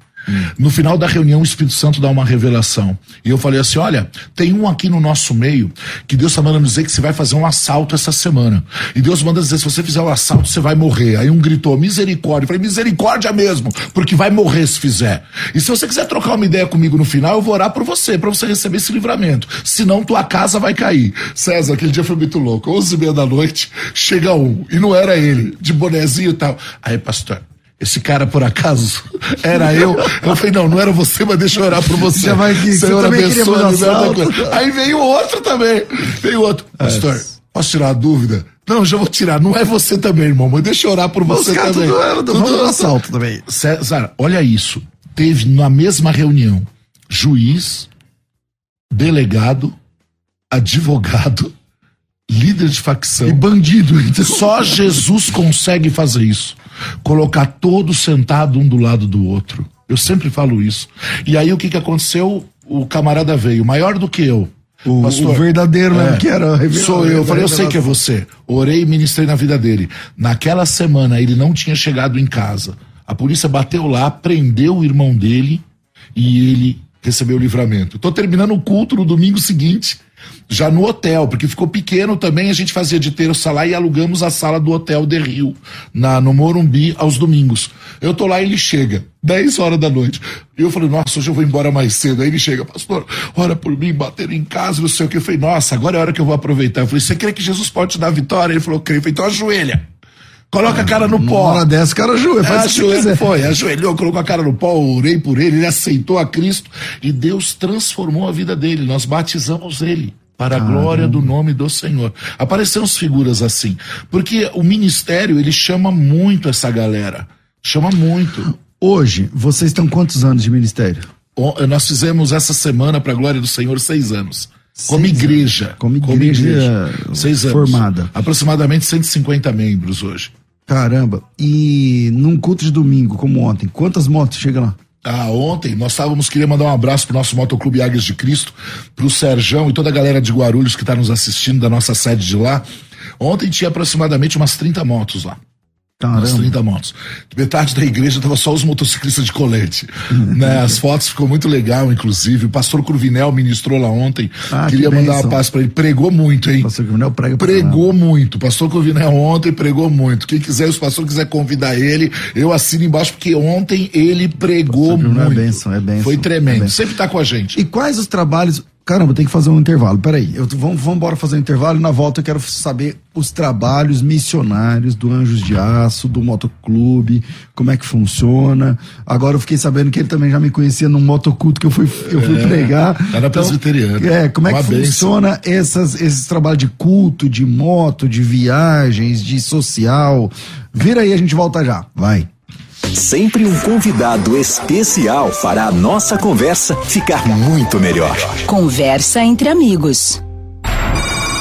No final da reunião, o Espírito Santo dá uma revelação. E eu falei assim: olha, tem um aqui no nosso meio que Deus está mandando dizer que você vai fazer um assalto essa semana. E Deus manda dizer: se você fizer o um assalto, você vai morrer. Aí um gritou: misericórdia. Eu falei: misericórdia mesmo, porque vai morrer se fizer. E se você quiser trocar uma ideia comigo no final, eu vou orar por você, para você receber esse livramento. Senão, tua casa vai cair. César, aquele dia foi muito louco. Onze e meia da noite, chega um. E não era ele, de bonezinho e tal. Aí, pastor, esse cara por acaso era eu. Eu falei, não, não era você, mas deixa eu orar por você. Já vai que Senhor abençoa. Aí veio outro também. Veio outro. É. Pastor, posso tirar uma dúvida? Não, já vou tirar. Não é você também, irmão, mas deixa eu orar por você Os também. Tudo era do tudo assalto também. César, olha isso. Teve na mesma reunião juiz, delegado, advogado, líder de facção. E bandido. Então. Só Jesus consegue fazer isso colocar todos sentados um do lado do outro. Eu sempre falo isso. E aí o que, que aconteceu? O camarada veio, maior do que eu. O, Pastor, o verdadeiro é, que era Sou eu. Eu falei, eu sei que é você. Orei e ministrei na vida dele. Naquela semana ele não tinha chegado em casa. A polícia bateu lá, prendeu o irmão dele e ele recebeu o livramento. Tô terminando o culto no domingo seguinte já no hotel, porque ficou pequeno também, a gente fazia de terça lá e alugamos a sala do hotel de Rio, na, no Morumbi, aos domingos. Eu tô lá e ele chega, 10 horas da noite. Eu falei, nossa, hoje eu vou embora mais cedo. Aí ele chega, pastor, ora por mim, bateram em casa, não sei o que. Eu falei, nossa, agora é a hora que eu vou aproveitar. Eu falei, você crê que Jesus pode te dar vitória? Ele falou, creio. Eu falei, então ajoelha. Coloca a cara no pó. Uma hora dessa, cara ajoelha. Faz é, ajoelha, foi, ajoelhou, colocou a cara no pó, orei por ele, ele aceitou a Cristo e Deus transformou a vida dele. Nós batizamos ele para a glória do nome do Senhor. Apareceram figuras assim, porque o ministério ele chama muito essa galera, chama muito. Hoje, vocês estão quantos anos de ministério? Nós fizemos essa semana para a glória do Senhor seis anos. Como igreja. Como igreja, como igreja. Seis anos. Formada. Aproximadamente 150 membros hoje. Caramba. E num culto de domingo, como ontem, quantas motos chegam lá? Ah, ontem nós estávamos, queria mandar um abraço pro nosso Motoclube Águias de Cristo, pro Serjão e toda a galera de Guarulhos que está nos assistindo da nossa sede de lá. Ontem tinha aproximadamente umas 30 motos lá. Caramba. Umas 30 motos. Metade da igreja tava só os motociclistas de colete. né? As fotos ficou muito legal, inclusive. O pastor Cruvinel ministrou lá ontem. Ah, Queria que mandar uma paz para ele. Pregou muito, hein? Pastor Cruvinel prega Pregou muito. Pastor Cruvinel ontem pregou muito. Quem quiser, se o pastor quiser convidar ele, eu assino embaixo, porque ontem ele pregou é muito. É benção, é benção, Foi tremendo. É Sempre tá com a gente. E quais os trabalhos Caramba, tem que fazer um intervalo. Peraí, eu, vamos, vamos embora fazer um intervalo e na volta eu quero saber os trabalhos missionários do Anjos de Aço, do Motoclube, como é que funciona. Agora eu fiquei sabendo que ele também já me conhecia num motoculto que eu fui, eu fui é, pregar. Tá na então, presbiteriana. É, como é que funciona essas, esses trabalhos de culto, de moto, de viagens, de social? Vira aí, a gente volta já. Vai. Sempre um convidado especial para a nossa conversa ficar muito melhor. Conversa entre amigos.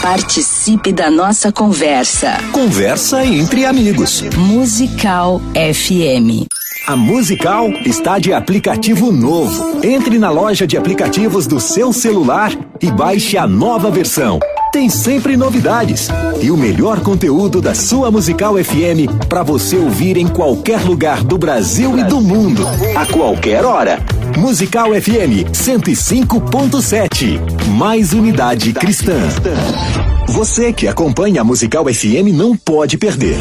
Participe da nossa conversa. Conversa entre amigos. Musical FM. A Musical está de aplicativo novo. Entre na loja de aplicativos do seu celular e baixe a nova versão. Tem sempre novidades e o melhor conteúdo da sua Musical FM para você ouvir em qualquer lugar do Brasil e do mundo, a qualquer hora. Musical FM 105.7. Mais unidade cristã. Você que acompanha a Musical FM não pode perder.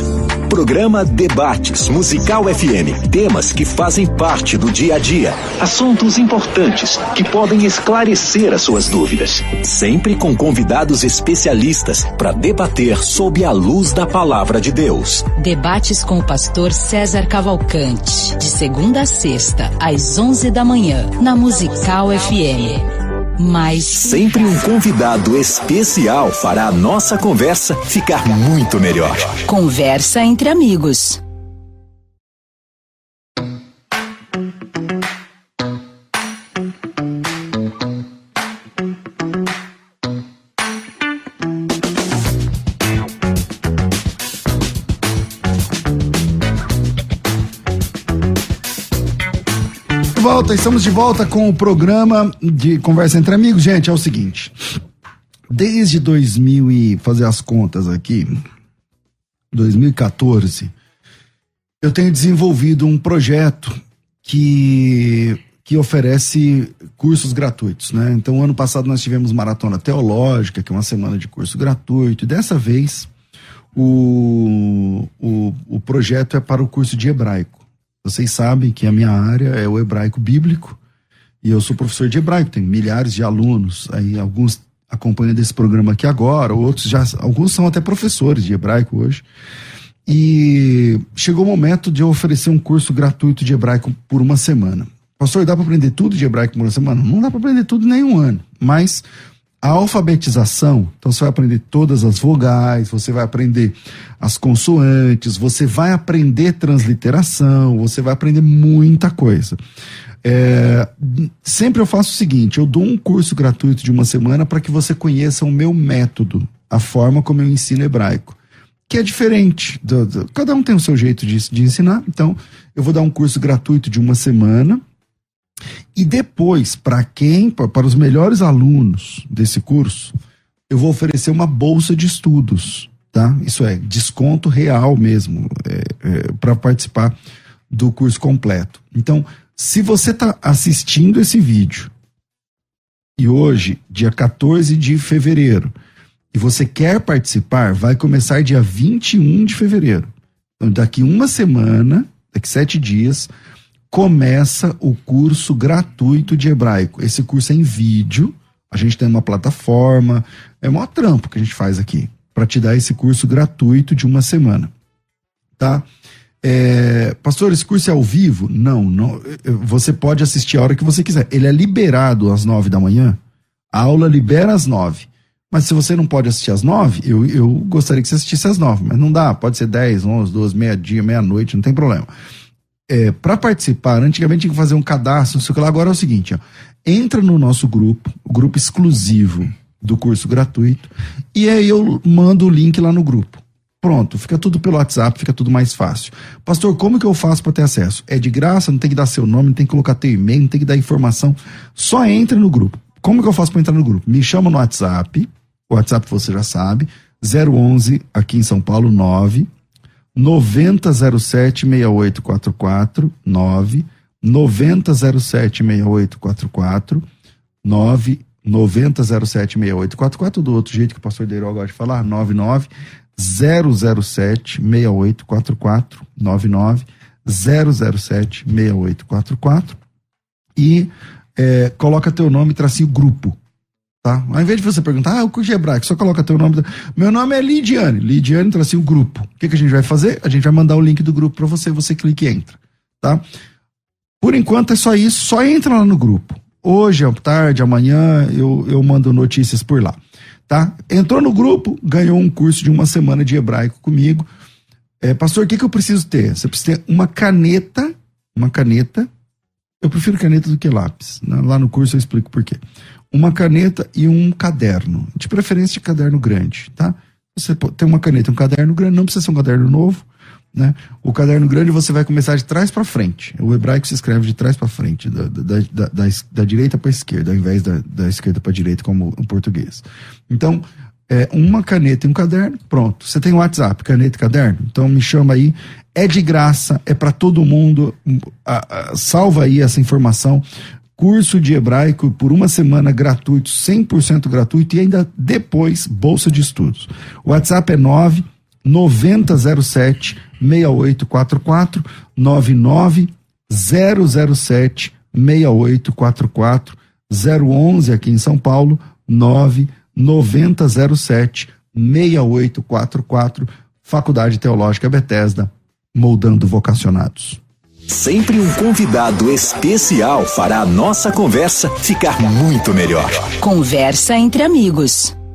Programa Debates Musical FM. Temas que fazem parte do dia a dia. Assuntos importantes que podem esclarecer as suas dúvidas. Sempre com convidados especialistas para debater sob a luz da palavra de Deus. Debates com o pastor César Cavalcante. De segunda a sexta, às 11 da manhã, na Musical FM mas sempre um convidado especial fará a nossa conversa ficar muito melhor. Conversa entre amigos. Volta, estamos de volta com o programa de Conversa entre Amigos. Gente, é o seguinte. Desde 2000 e fazer as contas aqui, 2014, eu tenho desenvolvido um projeto que que oferece cursos gratuitos, né? Então, ano passado nós tivemos maratona teológica, que é uma semana de curso gratuito, e dessa vez o, o, o projeto é para o curso de hebraico. Vocês sabem que a minha área é o hebraico bíblico e eu sou professor de hebraico, tenho milhares de alunos, aí alguns acompanham desse programa aqui agora, outros já, alguns são até professores de hebraico hoje. E chegou o momento de eu oferecer um curso gratuito de hebraico por uma semana. Pastor, dá para aprender tudo de hebraico por uma semana? Não dá para aprender tudo em um ano, mas a alfabetização, então você vai aprender todas as vogais, você vai aprender as consoantes, você vai aprender transliteração, você vai aprender muita coisa. É, sempre eu faço o seguinte: eu dou um curso gratuito de uma semana para que você conheça o meu método, a forma como eu ensino hebraico, que é diferente. Do, do, cada um tem o seu jeito de, de ensinar, então eu vou dar um curso gratuito de uma semana e depois, para quem, para os melhores alunos desse curso, eu vou oferecer uma bolsa de estudos, tá? Isso é desconto real mesmo é, é, para participar do curso completo. Então, se você está assistindo esse vídeo e hoje, dia 14 de fevereiro, e você quer participar, vai começar dia 21 de fevereiro. Então, daqui uma semana, daqui sete dias, começa o curso gratuito de hebraico. Esse curso é em vídeo, a gente tem uma plataforma, é o maior trampo que a gente faz aqui, para te dar esse curso gratuito de uma semana. Tá? É, pastor, esse curso é ao vivo? Não, não, você pode assistir a hora que você quiser. Ele é liberado às nove da manhã, a aula libera às nove. Mas se você não pode assistir às nove, eu, eu gostaria que você assistisse às nove, mas não dá, pode ser dez, onze, doze, meia-dia, meia-noite, não tem problema é, para participar, antigamente tinha que fazer um cadastro, não sei o que lá, agora é o seguinte, ó, entra no nosso grupo, o grupo exclusivo do curso gratuito, e aí eu mando o link lá no grupo. Pronto, fica tudo pelo WhatsApp, fica tudo mais fácil. Pastor, como que eu faço para ter acesso? É de graça, não tem que dar seu nome, não tem que colocar teu e-mail, não tem que dar informação. Só entra no grupo. Como que eu faço para entrar no grupo? Me chama no WhatsApp, o WhatsApp você já sabe, 011 aqui em São Paulo 9 9007 6844 9 9007 6844 9 9007 6844 do outro jeito que o pastor Deiró gosta de falar 99 007 6844 99 007 6844 e é, coloca teu nome tracinho grupo Tá? Ao invés de você perguntar, ah, o curso de hebraico, só coloca teu nome. Meu nome é Lidiane. Lidiane traz assim o grupo. O que, que a gente vai fazer? A gente vai mandar o link do grupo para você, você clica e entra. Tá? Por enquanto é só isso, só entra lá no grupo. Hoje, à tarde, amanhã, eu, eu mando notícias por lá. Tá? Entrou no grupo, ganhou um curso de uma semana de hebraico comigo. É, pastor, o que, que eu preciso ter? Você precisa ter uma caneta, uma caneta. Eu prefiro caneta do que lápis. Lá no curso eu explico por quê uma caneta e um caderno, de preferência de caderno grande, tá? você tem uma caneta, um caderno grande, não precisa ser um caderno novo, né? O caderno grande você vai começar de trás para frente. O hebraico se escreve de trás para frente, da, da, da, da, da direita para esquerda, ao invés da, da esquerda para direita, como o português. Então, é, uma caneta e um caderno, pronto. Você tem o WhatsApp, caneta e caderno? Então me chama aí. É de graça, é para todo mundo. A, a, salva aí essa informação. Curso de hebraico por uma semana gratuito, 100% gratuito e ainda depois bolsa de estudos. O WhatsApp é 9 9007 6844 99 007 6844 011 aqui em São Paulo 9 9007 6844 Faculdade Teológica Bethesda moldando vocacionados. Sempre um convidado especial fará a nossa conversa ficar muito melhor. Conversa entre amigos.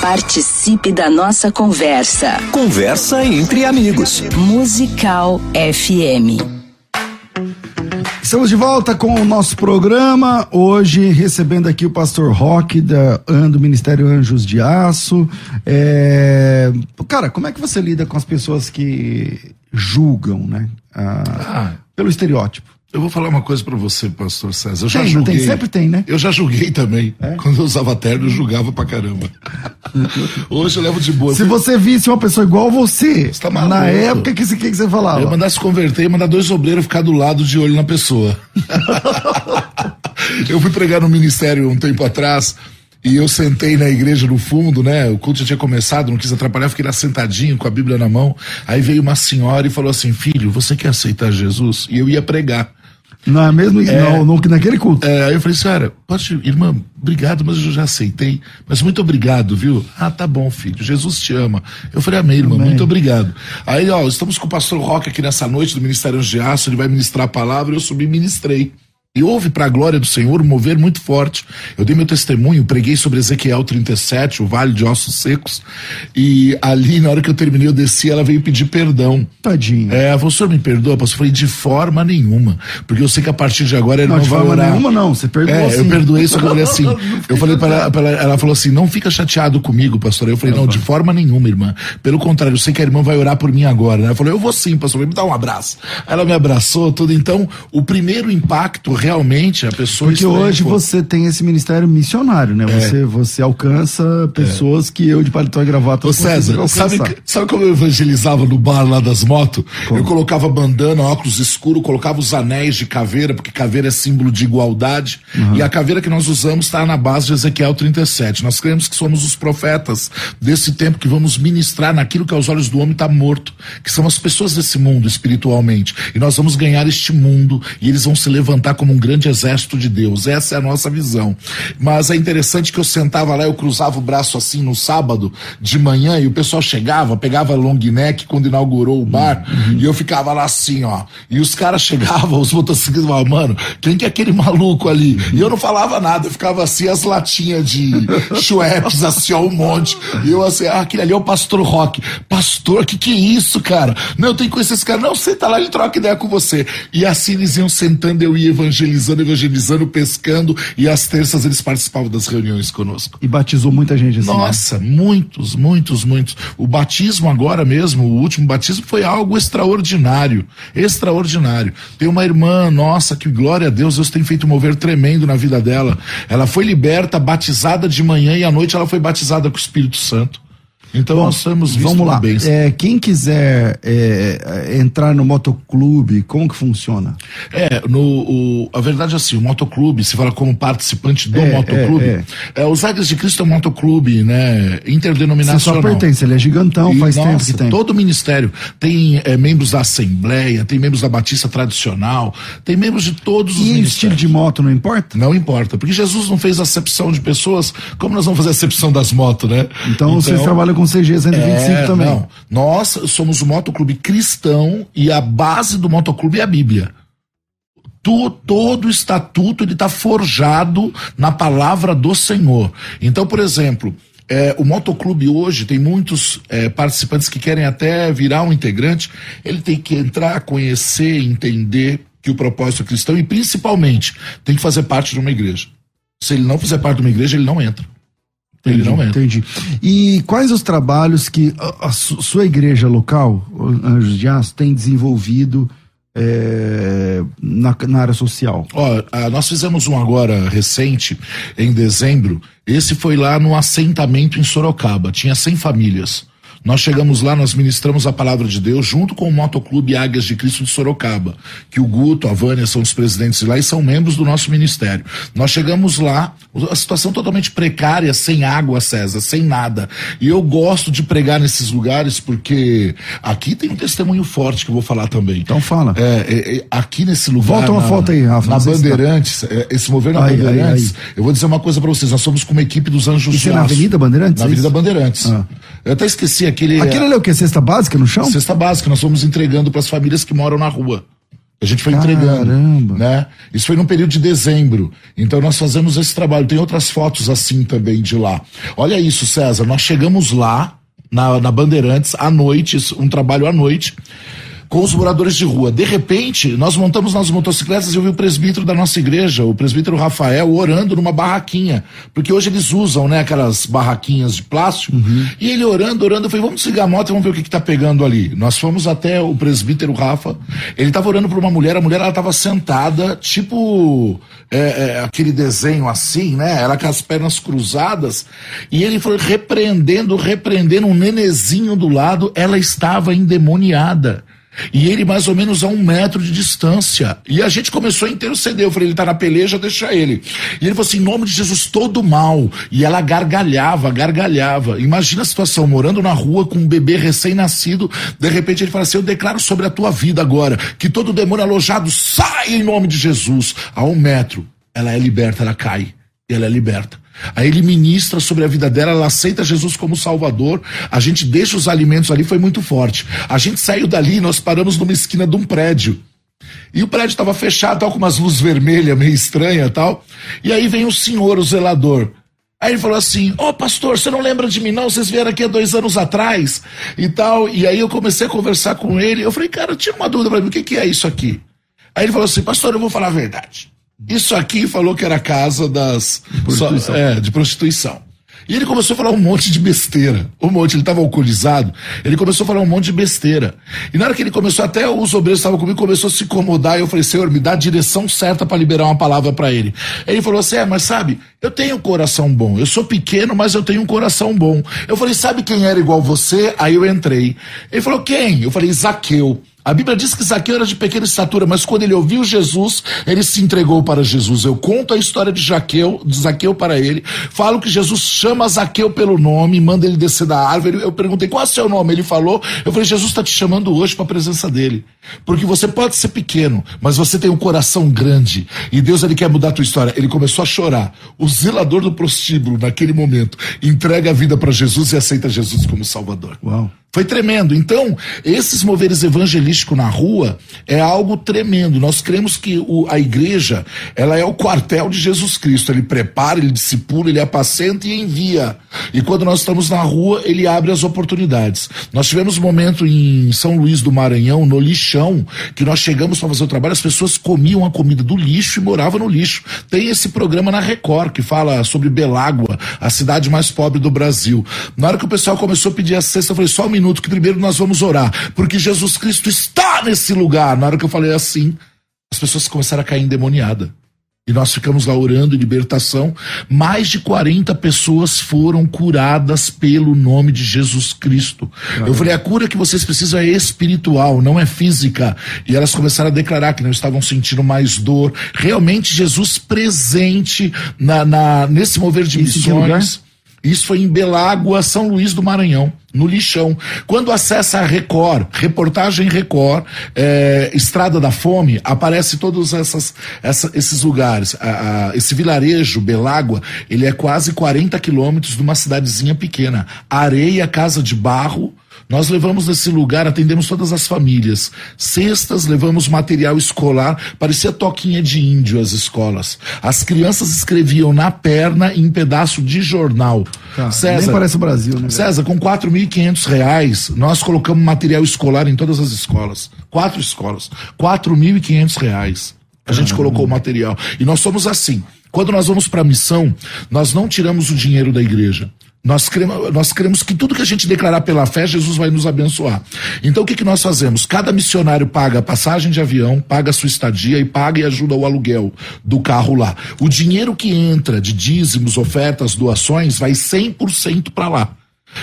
Participe da nossa conversa. Conversa entre amigos. Musical FM. Estamos de volta com o nosso programa. Hoje recebendo aqui o pastor Roque da do Ministério Anjos de Aço. É... Cara, como é que você lida com as pessoas que julgam, né? Ah, ah. Pelo estereótipo. Eu vou falar uma coisa para você, pastor César. Eu tem, já julguei. Tem, sempre tem, né? Eu já julguei também. É? Quando eu usava terno, eu julgava pra caramba. Hoje eu levo de boa. Se você visse uma pessoa igual você, você tá na época, que, que, que você falava? Eu mandar se converter e mandar dois obreiros ficar do lado de olho na pessoa. eu fui pregar no ministério um tempo atrás. E eu sentei na igreja no fundo, né? O culto já tinha começado, não quis atrapalhar, fiquei lá sentadinho com a Bíblia na mão. Aí veio uma senhora e falou assim: Filho, você quer aceitar Jesus? E eu ia pregar. Não é mesmo? É, não, não, naquele culto. É, aí eu falei, senhora, pode, irmã, obrigado, mas eu já aceitei. Mas muito obrigado, viu? Ah, tá bom, filho. Jesus te ama. Eu falei, amém, irmã, amém. muito obrigado. Aí, ó, estamos com o pastor Roque aqui nessa noite do Ministério de Aço, ele vai ministrar a palavra, eu subi e ministrei. E houve para a glória do Senhor um mover muito forte. Eu dei meu testemunho, preguei sobre Ezequiel 37, o vale de ossos secos. E ali, na hora que eu terminei, eu desci, ela veio pedir perdão. Tadinho. É, o senhor me perdoa, pastor? Eu falei, de forma nenhuma. Porque eu sei que a partir de agora ele não, não de vai forma orar. nenhuma, não. Você perdoou É, assim. eu perdoei, só que eu falei assim. eu falei para ela, ela, ela, falou assim: não fica chateado comigo, pastor. Eu falei, não, de forma nenhuma, irmã. Pelo contrário, eu sei que a irmã vai orar por mim agora. Né? Ela falou, eu vou sim, pastor. Me dá um abraço. Ela me abraçou, tudo. Então, o primeiro impacto realmente, a pessoa Porque hoje pô. você tem esse ministério missionário, né? É. Você, você alcança pessoas é. que eu de paletó e gravata Ô César, sabe, sabe como eu evangelizava no bar lá das motos? Eu colocava bandana, óculos escuro, colocava os anéis de caveira, porque caveira é símbolo de igualdade. Uhum. E a caveira que nós usamos está na base de Ezequiel 37. Nós cremos que somos os profetas desse tempo que vamos ministrar naquilo que aos olhos do homem está morto, que são as pessoas desse mundo espiritualmente. E nós vamos ganhar este mundo e eles vão se levantar como um grande exército de Deus. Essa é a nossa visão. Mas é interessante que eu sentava lá, eu cruzava o braço assim no sábado de manhã e o pessoal chegava, pegava long neck quando inaugurou o bar uhum. e eu ficava lá assim, ó. E os caras chegavam, os motociclistas falavam, mano, quem que é aquele maluco ali? E eu não falava nada, eu ficava assim, as latinhas de Schweppes, assim, ó, um monte. E eu assim, ah, aquele ali é o pastor Rock. Pastor, que que é isso, cara? Não, eu tenho que conhecer esse cara. Não, senta lá, ele troca ideia com você. E assim eles iam sentando, eu ia evangelizando, evangelizando, pescando, e às terças eles participavam das reuniões conosco. E batizou muita gente assim. Né? Nossa, né? muitos, muitos, muitos. O batismo agora mesmo, o último batismo, foi algo extraordinário. Extraordinário. Tem uma irmã, nossa, que glória a Deus, Deus tem feito um mover tremendo na vida dela. Ela foi liberta, batizada de manhã e à noite ela foi batizada com o Espírito Santo. Então Bom, nós estamos Vamos lá. É, quem quiser é, entrar no motoclube, como que funciona? É, no, o, a verdade é assim, o motoclube, se fala como participante do é, motoclube, é, é. os Águias de Cristo é um motoclube, né, interdenominacional. Você só pertence, ele é gigantão, e, faz nossa, tempo que tem. todo o ministério tem é, membros da Assembleia, tem membros da Batista Tradicional, tem membros de todos os e ministérios. E estilo de moto não importa? Não importa, porque Jesus não fez acepção de pessoas, como nós vamos fazer acepção das motos, né? Então, então vocês trabalham com com CG 125 é, também. Não, nós somos o motoclube cristão e a base do motoclube é a Bíblia. Tu, todo o estatuto ele está forjado na palavra do Senhor. Então, por exemplo, é, o motoclube hoje tem muitos é, participantes que querem até virar um integrante. Ele tem que entrar, conhecer, entender que o propósito é cristão e principalmente tem que fazer parte de uma igreja. Se ele não fizer parte de uma igreja, ele não entra. Entendi, ele não entra. Entendi. E quais os trabalhos que a, a sua igreja local, Anjos de Aço, tem desenvolvido é, na, na, área social? Ó, nós fizemos um agora recente, em dezembro. Esse foi lá no assentamento em Sorocaba. Tinha 100 famílias. Nós chegamos lá, nós ministramos a palavra de Deus junto com o Motoclube Águias de Cristo de Sorocaba, que o Guto, a Vânia são os presidentes lá e são membros do nosso ministério. Nós chegamos lá, a situação totalmente precária, sem água, César, sem nada. E eu gosto de pregar nesses lugares porque aqui tem um testemunho forte que eu vou falar também. Então fala. É, é, é aqui nesse lugar. Volta uma na, foto aí, Rafa. Na Bandeirantes, tá... esse mover na Bandeirantes, eu vou dizer uma coisa para vocês, nós somos com uma equipe dos Anjos Isso é na Avenida Bandeirantes? Na Avenida Bandeirantes. Ah. Eu até esqueci aquele. Aquele é o que? Cesta básica no chão? Cesta básica, nós fomos entregando para as famílias que moram na rua. A gente foi Caramba. entregando, né? Isso foi no período de dezembro. Então nós fazemos esse trabalho. Tem outras fotos assim também de lá. Olha isso, César. Nós chegamos lá na, na Bandeirantes à noite, um trabalho à noite com os moradores de rua. De repente, nós montamos nas motocicletas e eu vi o presbítero da nossa igreja, o presbítero Rafael, orando numa barraquinha. Porque hoje eles usam, né, aquelas barraquinhas de plástico. Uhum. E ele orando, orando, eu falei, vamos desligar a moto e vamos ver o que, que tá pegando ali. Nós fomos até o presbítero Rafa. Ele tava orando por uma mulher, a mulher ela tava sentada, tipo é, é, aquele desenho assim, né? Ela com as pernas cruzadas. E ele foi repreendendo, repreendendo um nenezinho do lado, ela estava endemoniada. E ele mais ou menos a um metro de distância. E a gente começou a interceder. Eu falei, ele tá na peleja, deixa ele. E ele falou assim, em nome de Jesus, todo mal. E ela gargalhava, gargalhava. Imagina a situação, morando na rua com um bebê recém-nascido. De repente ele fala assim, eu declaro sobre a tua vida agora, que todo demônio alojado sai em nome de Jesus. A um metro, ela é liberta, ela cai. E ela é liberta. Aí ele ministra sobre a vida dela, ela aceita Jesus como Salvador. A gente deixa os alimentos ali, foi muito forte. A gente saiu dali nós paramos numa esquina de um prédio. E o prédio estava fechado, tal, com umas luzes vermelhas, meio estranha tal. E aí vem o senhor, o zelador. Aí ele falou assim: Ô oh, pastor, você não lembra de mim, não? Vocês vieram aqui há dois anos atrás e tal. E aí eu comecei a conversar com ele. Eu falei, cara, tira uma dúvida para mim, o que, que é isso aqui? Aí ele falou assim: Pastor, eu vou falar a verdade. Isso aqui falou que era casa das. Prostituição. é, de prostituição. E ele começou a falar um monte de besteira. Um monte, ele estava alcoolizado. Ele começou a falar um monte de besteira. E na hora que ele começou, até os obreiros estavam comigo, começou a se incomodar. E eu falei, Senhor, me dá a direção certa para liberar uma palavra para ele. Ele falou assim: é, mas sabe, eu tenho um coração bom. Eu sou pequeno, mas eu tenho um coração bom. Eu falei, sabe quem era igual você? Aí eu entrei. Ele falou, quem? Eu falei, Zaqueu. A Bíblia diz que Zaqueu era de pequena estatura, mas quando ele ouviu Jesus, ele se entregou para Jesus. Eu conto a história de, Jaqueu, de Zaqueu para ele, falo que Jesus chama Zaqueu pelo nome, manda ele descer da árvore. Eu perguntei qual é o seu nome, ele falou. Eu falei, Jesus está te chamando hoje para a presença dele. Porque você pode ser pequeno, mas você tem um coração grande. E Deus ele quer mudar a tua história. Ele começou a chorar. O zelador do prostíbulo, naquele momento, entrega a vida para Jesus e aceita Jesus como Salvador. Uau. Foi tremendo. Então, esses moveres evangelísticos na rua é algo tremendo. Nós cremos que o, a igreja, ela é o quartel de Jesus Cristo. Ele prepara, ele discipula, ele apacenta e envia. E quando nós estamos na rua, ele abre as oportunidades. Nós tivemos um momento em São Luís do Maranhão, no lixão, que nós chegamos para fazer o trabalho, as pessoas comiam a comida do lixo e moravam no lixo. Tem esse programa na Record que fala sobre Belágua, a cidade mais pobre do Brasil. Na hora que o pessoal começou a pedir a cesta, eu falei, só um minuto que primeiro nós vamos orar, porque Jesus Cristo está nesse lugar. Na hora que eu falei assim, as pessoas começaram a cair endemoniada. E nós ficamos lá orando em libertação. Mais de 40 pessoas foram curadas pelo nome de Jesus Cristo. Eu falei: a cura que vocês precisam é espiritual, não é física. E elas começaram a declarar que não estavam sentindo mais dor. Realmente, Jesus presente na, na nesse mover de missões Isso foi em Belágua, São Luís do Maranhão, no lixão. Quando acessa a Record, reportagem Record, é, Estrada da Fome, aparece todos essas, essa, esses lugares. A, a, esse vilarejo, Belágua, ele é quase 40 quilômetros de uma cidadezinha pequena. Areia, casa de barro, nós levamos nesse lugar, atendemos todas as famílias. Cestas, levamos material escolar, parecia toquinha de índio as escolas. As crianças escreviam na perna em pedaço de jornal. Tá, César, nem parece o Brasil, né? César, com quatro mil e reais, nós colocamos material escolar em todas as escolas. Quatro escolas. Quatro mil e quinhentos reais. A gente colocou o material. E nós somos assim. Quando nós vamos para a missão, nós não tiramos o dinheiro da igreja. Nós cremos, nós cremos que tudo que a gente declarar pela fé, Jesus vai nos abençoar. Então o que, que nós fazemos? Cada missionário paga a passagem de avião, paga a sua estadia e paga e ajuda o aluguel do carro lá. O dinheiro que entra de dízimos, ofertas, doações, vai 100% para lá.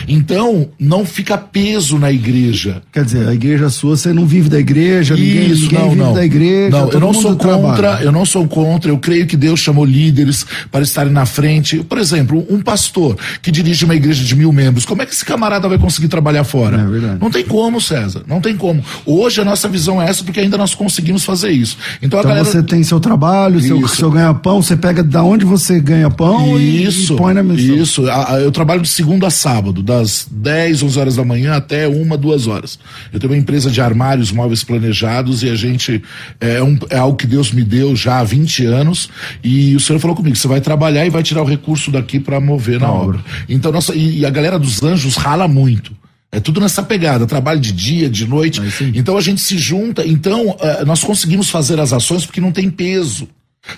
Então, não fica peso na igreja. Quer dizer, a igreja sua, você não vive da igreja, ninguém, Isso, ninguém não, vive não. da igreja. Não, eu não sou contra, trabalha. eu não sou contra, eu creio que Deus chamou líderes para estarem na frente. Por exemplo, um pastor que dirige uma igreja de mil membros, como é que esse camarada vai conseguir trabalhar fora? É. Não tem como, César, não tem como. Hoje a nossa visão é essa porque ainda nós conseguimos fazer isso. Então, a Então galera... você tem seu trabalho, seu, Isso. seu ganha-pão, você pega da onde você ganha pão e- Isso, e põe na missão. isso. A- a- Eu trabalho de segunda a sábado, das 10, 11 horas da manhã até uma, duas horas. Eu tenho uma empresa de armários móveis planejados e a gente é, um- é algo que Deus me deu já há 20 anos e o Senhor falou comigo, você vai trabalhar e vai tirar o recurso daqui para mover na Na obra. obra. Então nossa e, e a galera dos anjos rala muito. É tudo nessa pegada, trabalho de dia, de noite. Então a gente se junta. Então eh, nós conseguimos fazer as ações porque não tem peso.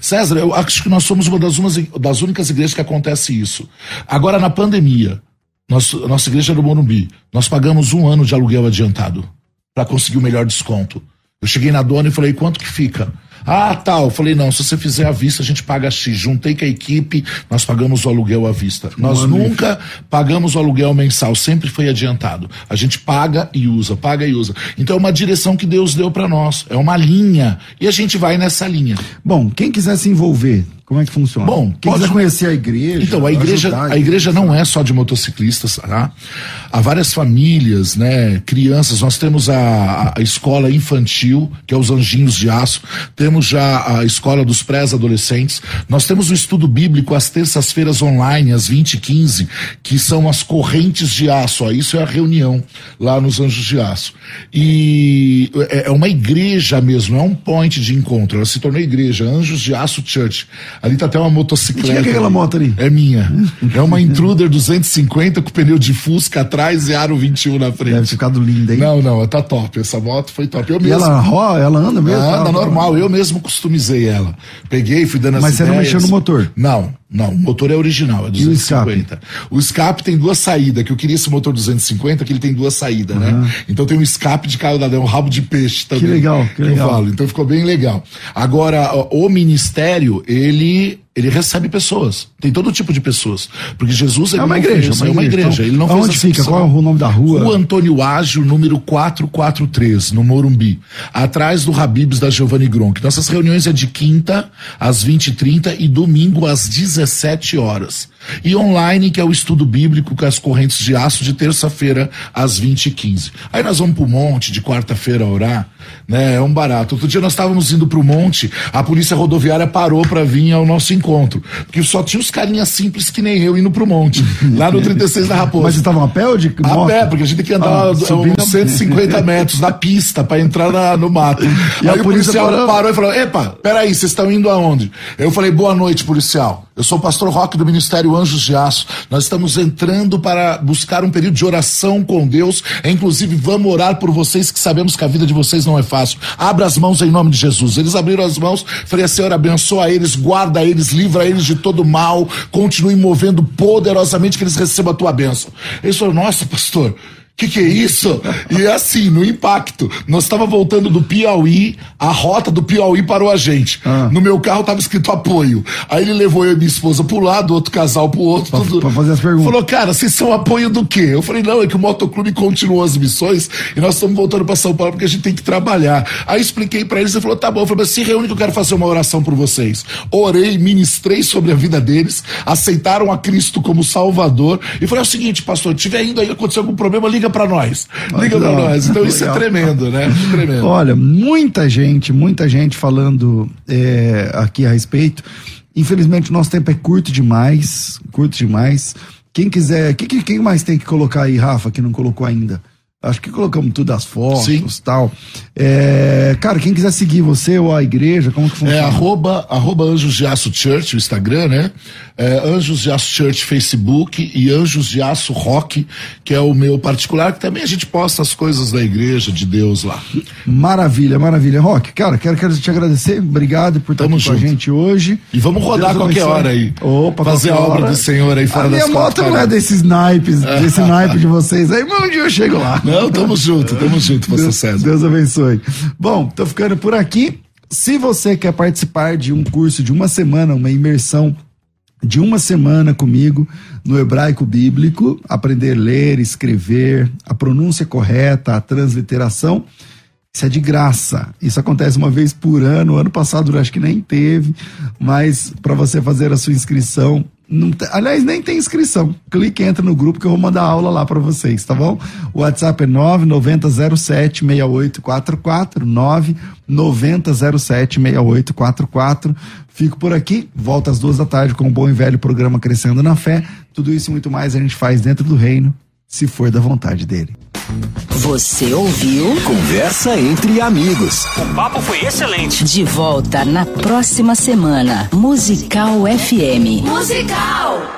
César, eu acho que nós somos uma das, umas, das únicas igrejas que acontece isso. Agora, na pandemia, nós, nossa igreja é do Morumbi, nós pagamos um ano de aluguel adiantado para conseguir o melhor desconto. Eu cheguei na dona e falei, quanto que fica? Ah, tal. Eu falei, não, se você fizer à vista, a gente paga X. Juntei com a equipe, nós pagamos o aluguel à vista. Nós ano e- nunca pagamos o aluguel mensal, sempre foi adiantado. A gente paga e usa, paga e usa. Então é uma direção que Deus deu para nós, é uma linha. E a gente vai nessa linha. Bom, quem quiser se envolver, como é que funciona? Bom, quem pode- conhecer a igreja. Então, a igreja, ajudar a igreja não é só de motociclistas, tá? Há várias famílias, né? Crianças, nós temos a, a escola infantil, que é os Anjinhos de Aço, temos já a escola dos pré-adolescentes, nós temos o estudo bíblico às terças-feiras online, às 20 e 15 que são as correntes de aço, ó, isso é a reunião lá nos Anjos de Aço. E é é uma igreja mesmo, é um point de encontro, ela se tornou igreja, Anjos de Aço Church. Ali tá até uma motocicleta. Tinha aquela moto ali? É minha. É uma Intruder 250 com pneu de Fusca atrás e aro 21 na Deve frente. ter ficado linda, hein? Não, não, tá top. Essa moto foi top. Eu E mesmo. ela, ro- ela anda mesmo? Anda Ela- normal, eu mesmo customizei ela. Peguei, fui dando as Mas você não ideias. mexeu no motor? Não, não. O motor é original, é E o escape? 250. O escape tem duas saídas, que eu queria esse motor 250, que ele tem duas saídas, né? Então tem um escape de carro da é um rabo de peixe também. legal, que legal. Eu falo, então ficou bem legal. Agora, o ministério, ele ele recebe pessoas. Tem todo tipo de pessoas. Porque Jesus ele É uma igreja, fez- é uma igreja. Então, ele não fez aonde fica? Qual é o nome da rua? Rua Antônio Ágio, número 443, no Morumbi, atrás do Habibs da Giovanni Gronk. Nossas reuniões é de quinta às 20h30 e domingo às 17 horas. E online, que é o estudo bíblico com as correntes de aço, de terça-feira às 20h15. Aí nós vamos pro monte de quarta-feira orar, né? É um barato. Outro dia nós estávamos indo pro monte, a polícia rodoviária parou para vir ao nosso encontro. Porque só tinha os carinhas simples que nem eu indo pro monte, lá no 36 da Raposa. Mas estavam a pé ou de A moto? pé, porque a gente tem que andar Ah, uns subindo a- 150 metros na pista pra entrar na- no mato. E Aí a o policial parou? parou e falou: Epa, peraí, vocês estão indo aonde? Eu falei: Boa noite, policial. Eu sou o pastor Roque do Ministério Anjos de Aço. Nós estamos entrando para buscar um período de oração com Deus. É, inclusive, vamos orar por vocês que sabemos que a vida de vocês não é fácil. Abra as mãos em nome de Jesus. Eles abriram as mãos. Falei: Senhor, abençoa eles, guarda eles, livra eles de todo mal. Continue movendo poderosamente que eles recebam a tua bênção. Eles falaram: Nossa, pastor. Que que é isso? E é assim, no impacto. Nós estava voltando do Piauí, a rota do Piauí parou a gente. Ah. No meu carro tava escrito apoio. Aí ele levou eu e minha esposa pro lado, outro casal pro outro. Pra, tudo. pra fazer as perguntas. Falou, cara, vocês são apoio do quê? Eu falei, não, é que o motoclube continuou as missões e nós estamos voltando para São Paulo porque a gente tem que trabalhar. Aí expliquei para eles, ele falou, tá bom. Eu falei, mas se reúne que eu quero fazer uma oração por vocês. Orei, ministrei sobre a vida deles, aceitaram a Cristo como Salvador e falei, é o seguinte, pastor, tiver indo aí, aconteceu algum problema, liga para nós. Liga para nós. Então isso é tremendo, né? Tremendo. Olha, muita gente, muita gente falando é, aqui a respeito. Infelizmente, nosso tempo é curto demais, curto demais. Quem quiser, quem, quem mais tem que colocar aí, Rafa, que não colocou ainda? Acho que colocamos tudo as fotos e tal. É, cara, quem quiser seguir você ou a igreja, como que funciona? É arroba, arroba Anjos de Aço Church, o Instagram, né? É, Anjos de Aço Church Facebook e Anjos de Aço Rock, que é o meu particular, que também a gente posta as coisas da igreja, de Deus lá. Maravilha, maravilha. Rock, cara, quero, quero te agradecer. Obrigado por estar Tamo aqui junto. com a gente hoje. E vamos rodar Deus qualquer hora aí. Opa, Fazer a obra hora. do Senhor aí fora a das minha moto não é desses naipes, desse naipe de vocês aí, mas um dia eu chego lá. Não, tamo junto, tamo junto, você César. Deus abençoe. Bom, tô ficando por aqui. Se você quer participar de um curso de uma semana, uma imersão de uma semana comigo no hebraico bíblico, aprender a ler, escrever, a pronúncia correta, a transliteração, isso é de graça. Isso acontece uma vez por ano. Ano passado eu acho que nem teve, mas para você fazer a sua inscrição, tem, aliás, nem tem inscrição. Clique, entra no grupo que eu vou mandar aula lá para vocês, tá bom? O WhatsApp é 9907-6844, 9907-6844. Fico por aqui, volto às duas da tarde com o bom e velho programa Crescendo na Fé. Tudo isso e muito mais a gente faz dentro do reino, se for da vontade dele. Você ouviu? Conversa entre amigos. O papo foi excelente. De volta na próxima semana. Musical FM. Musical!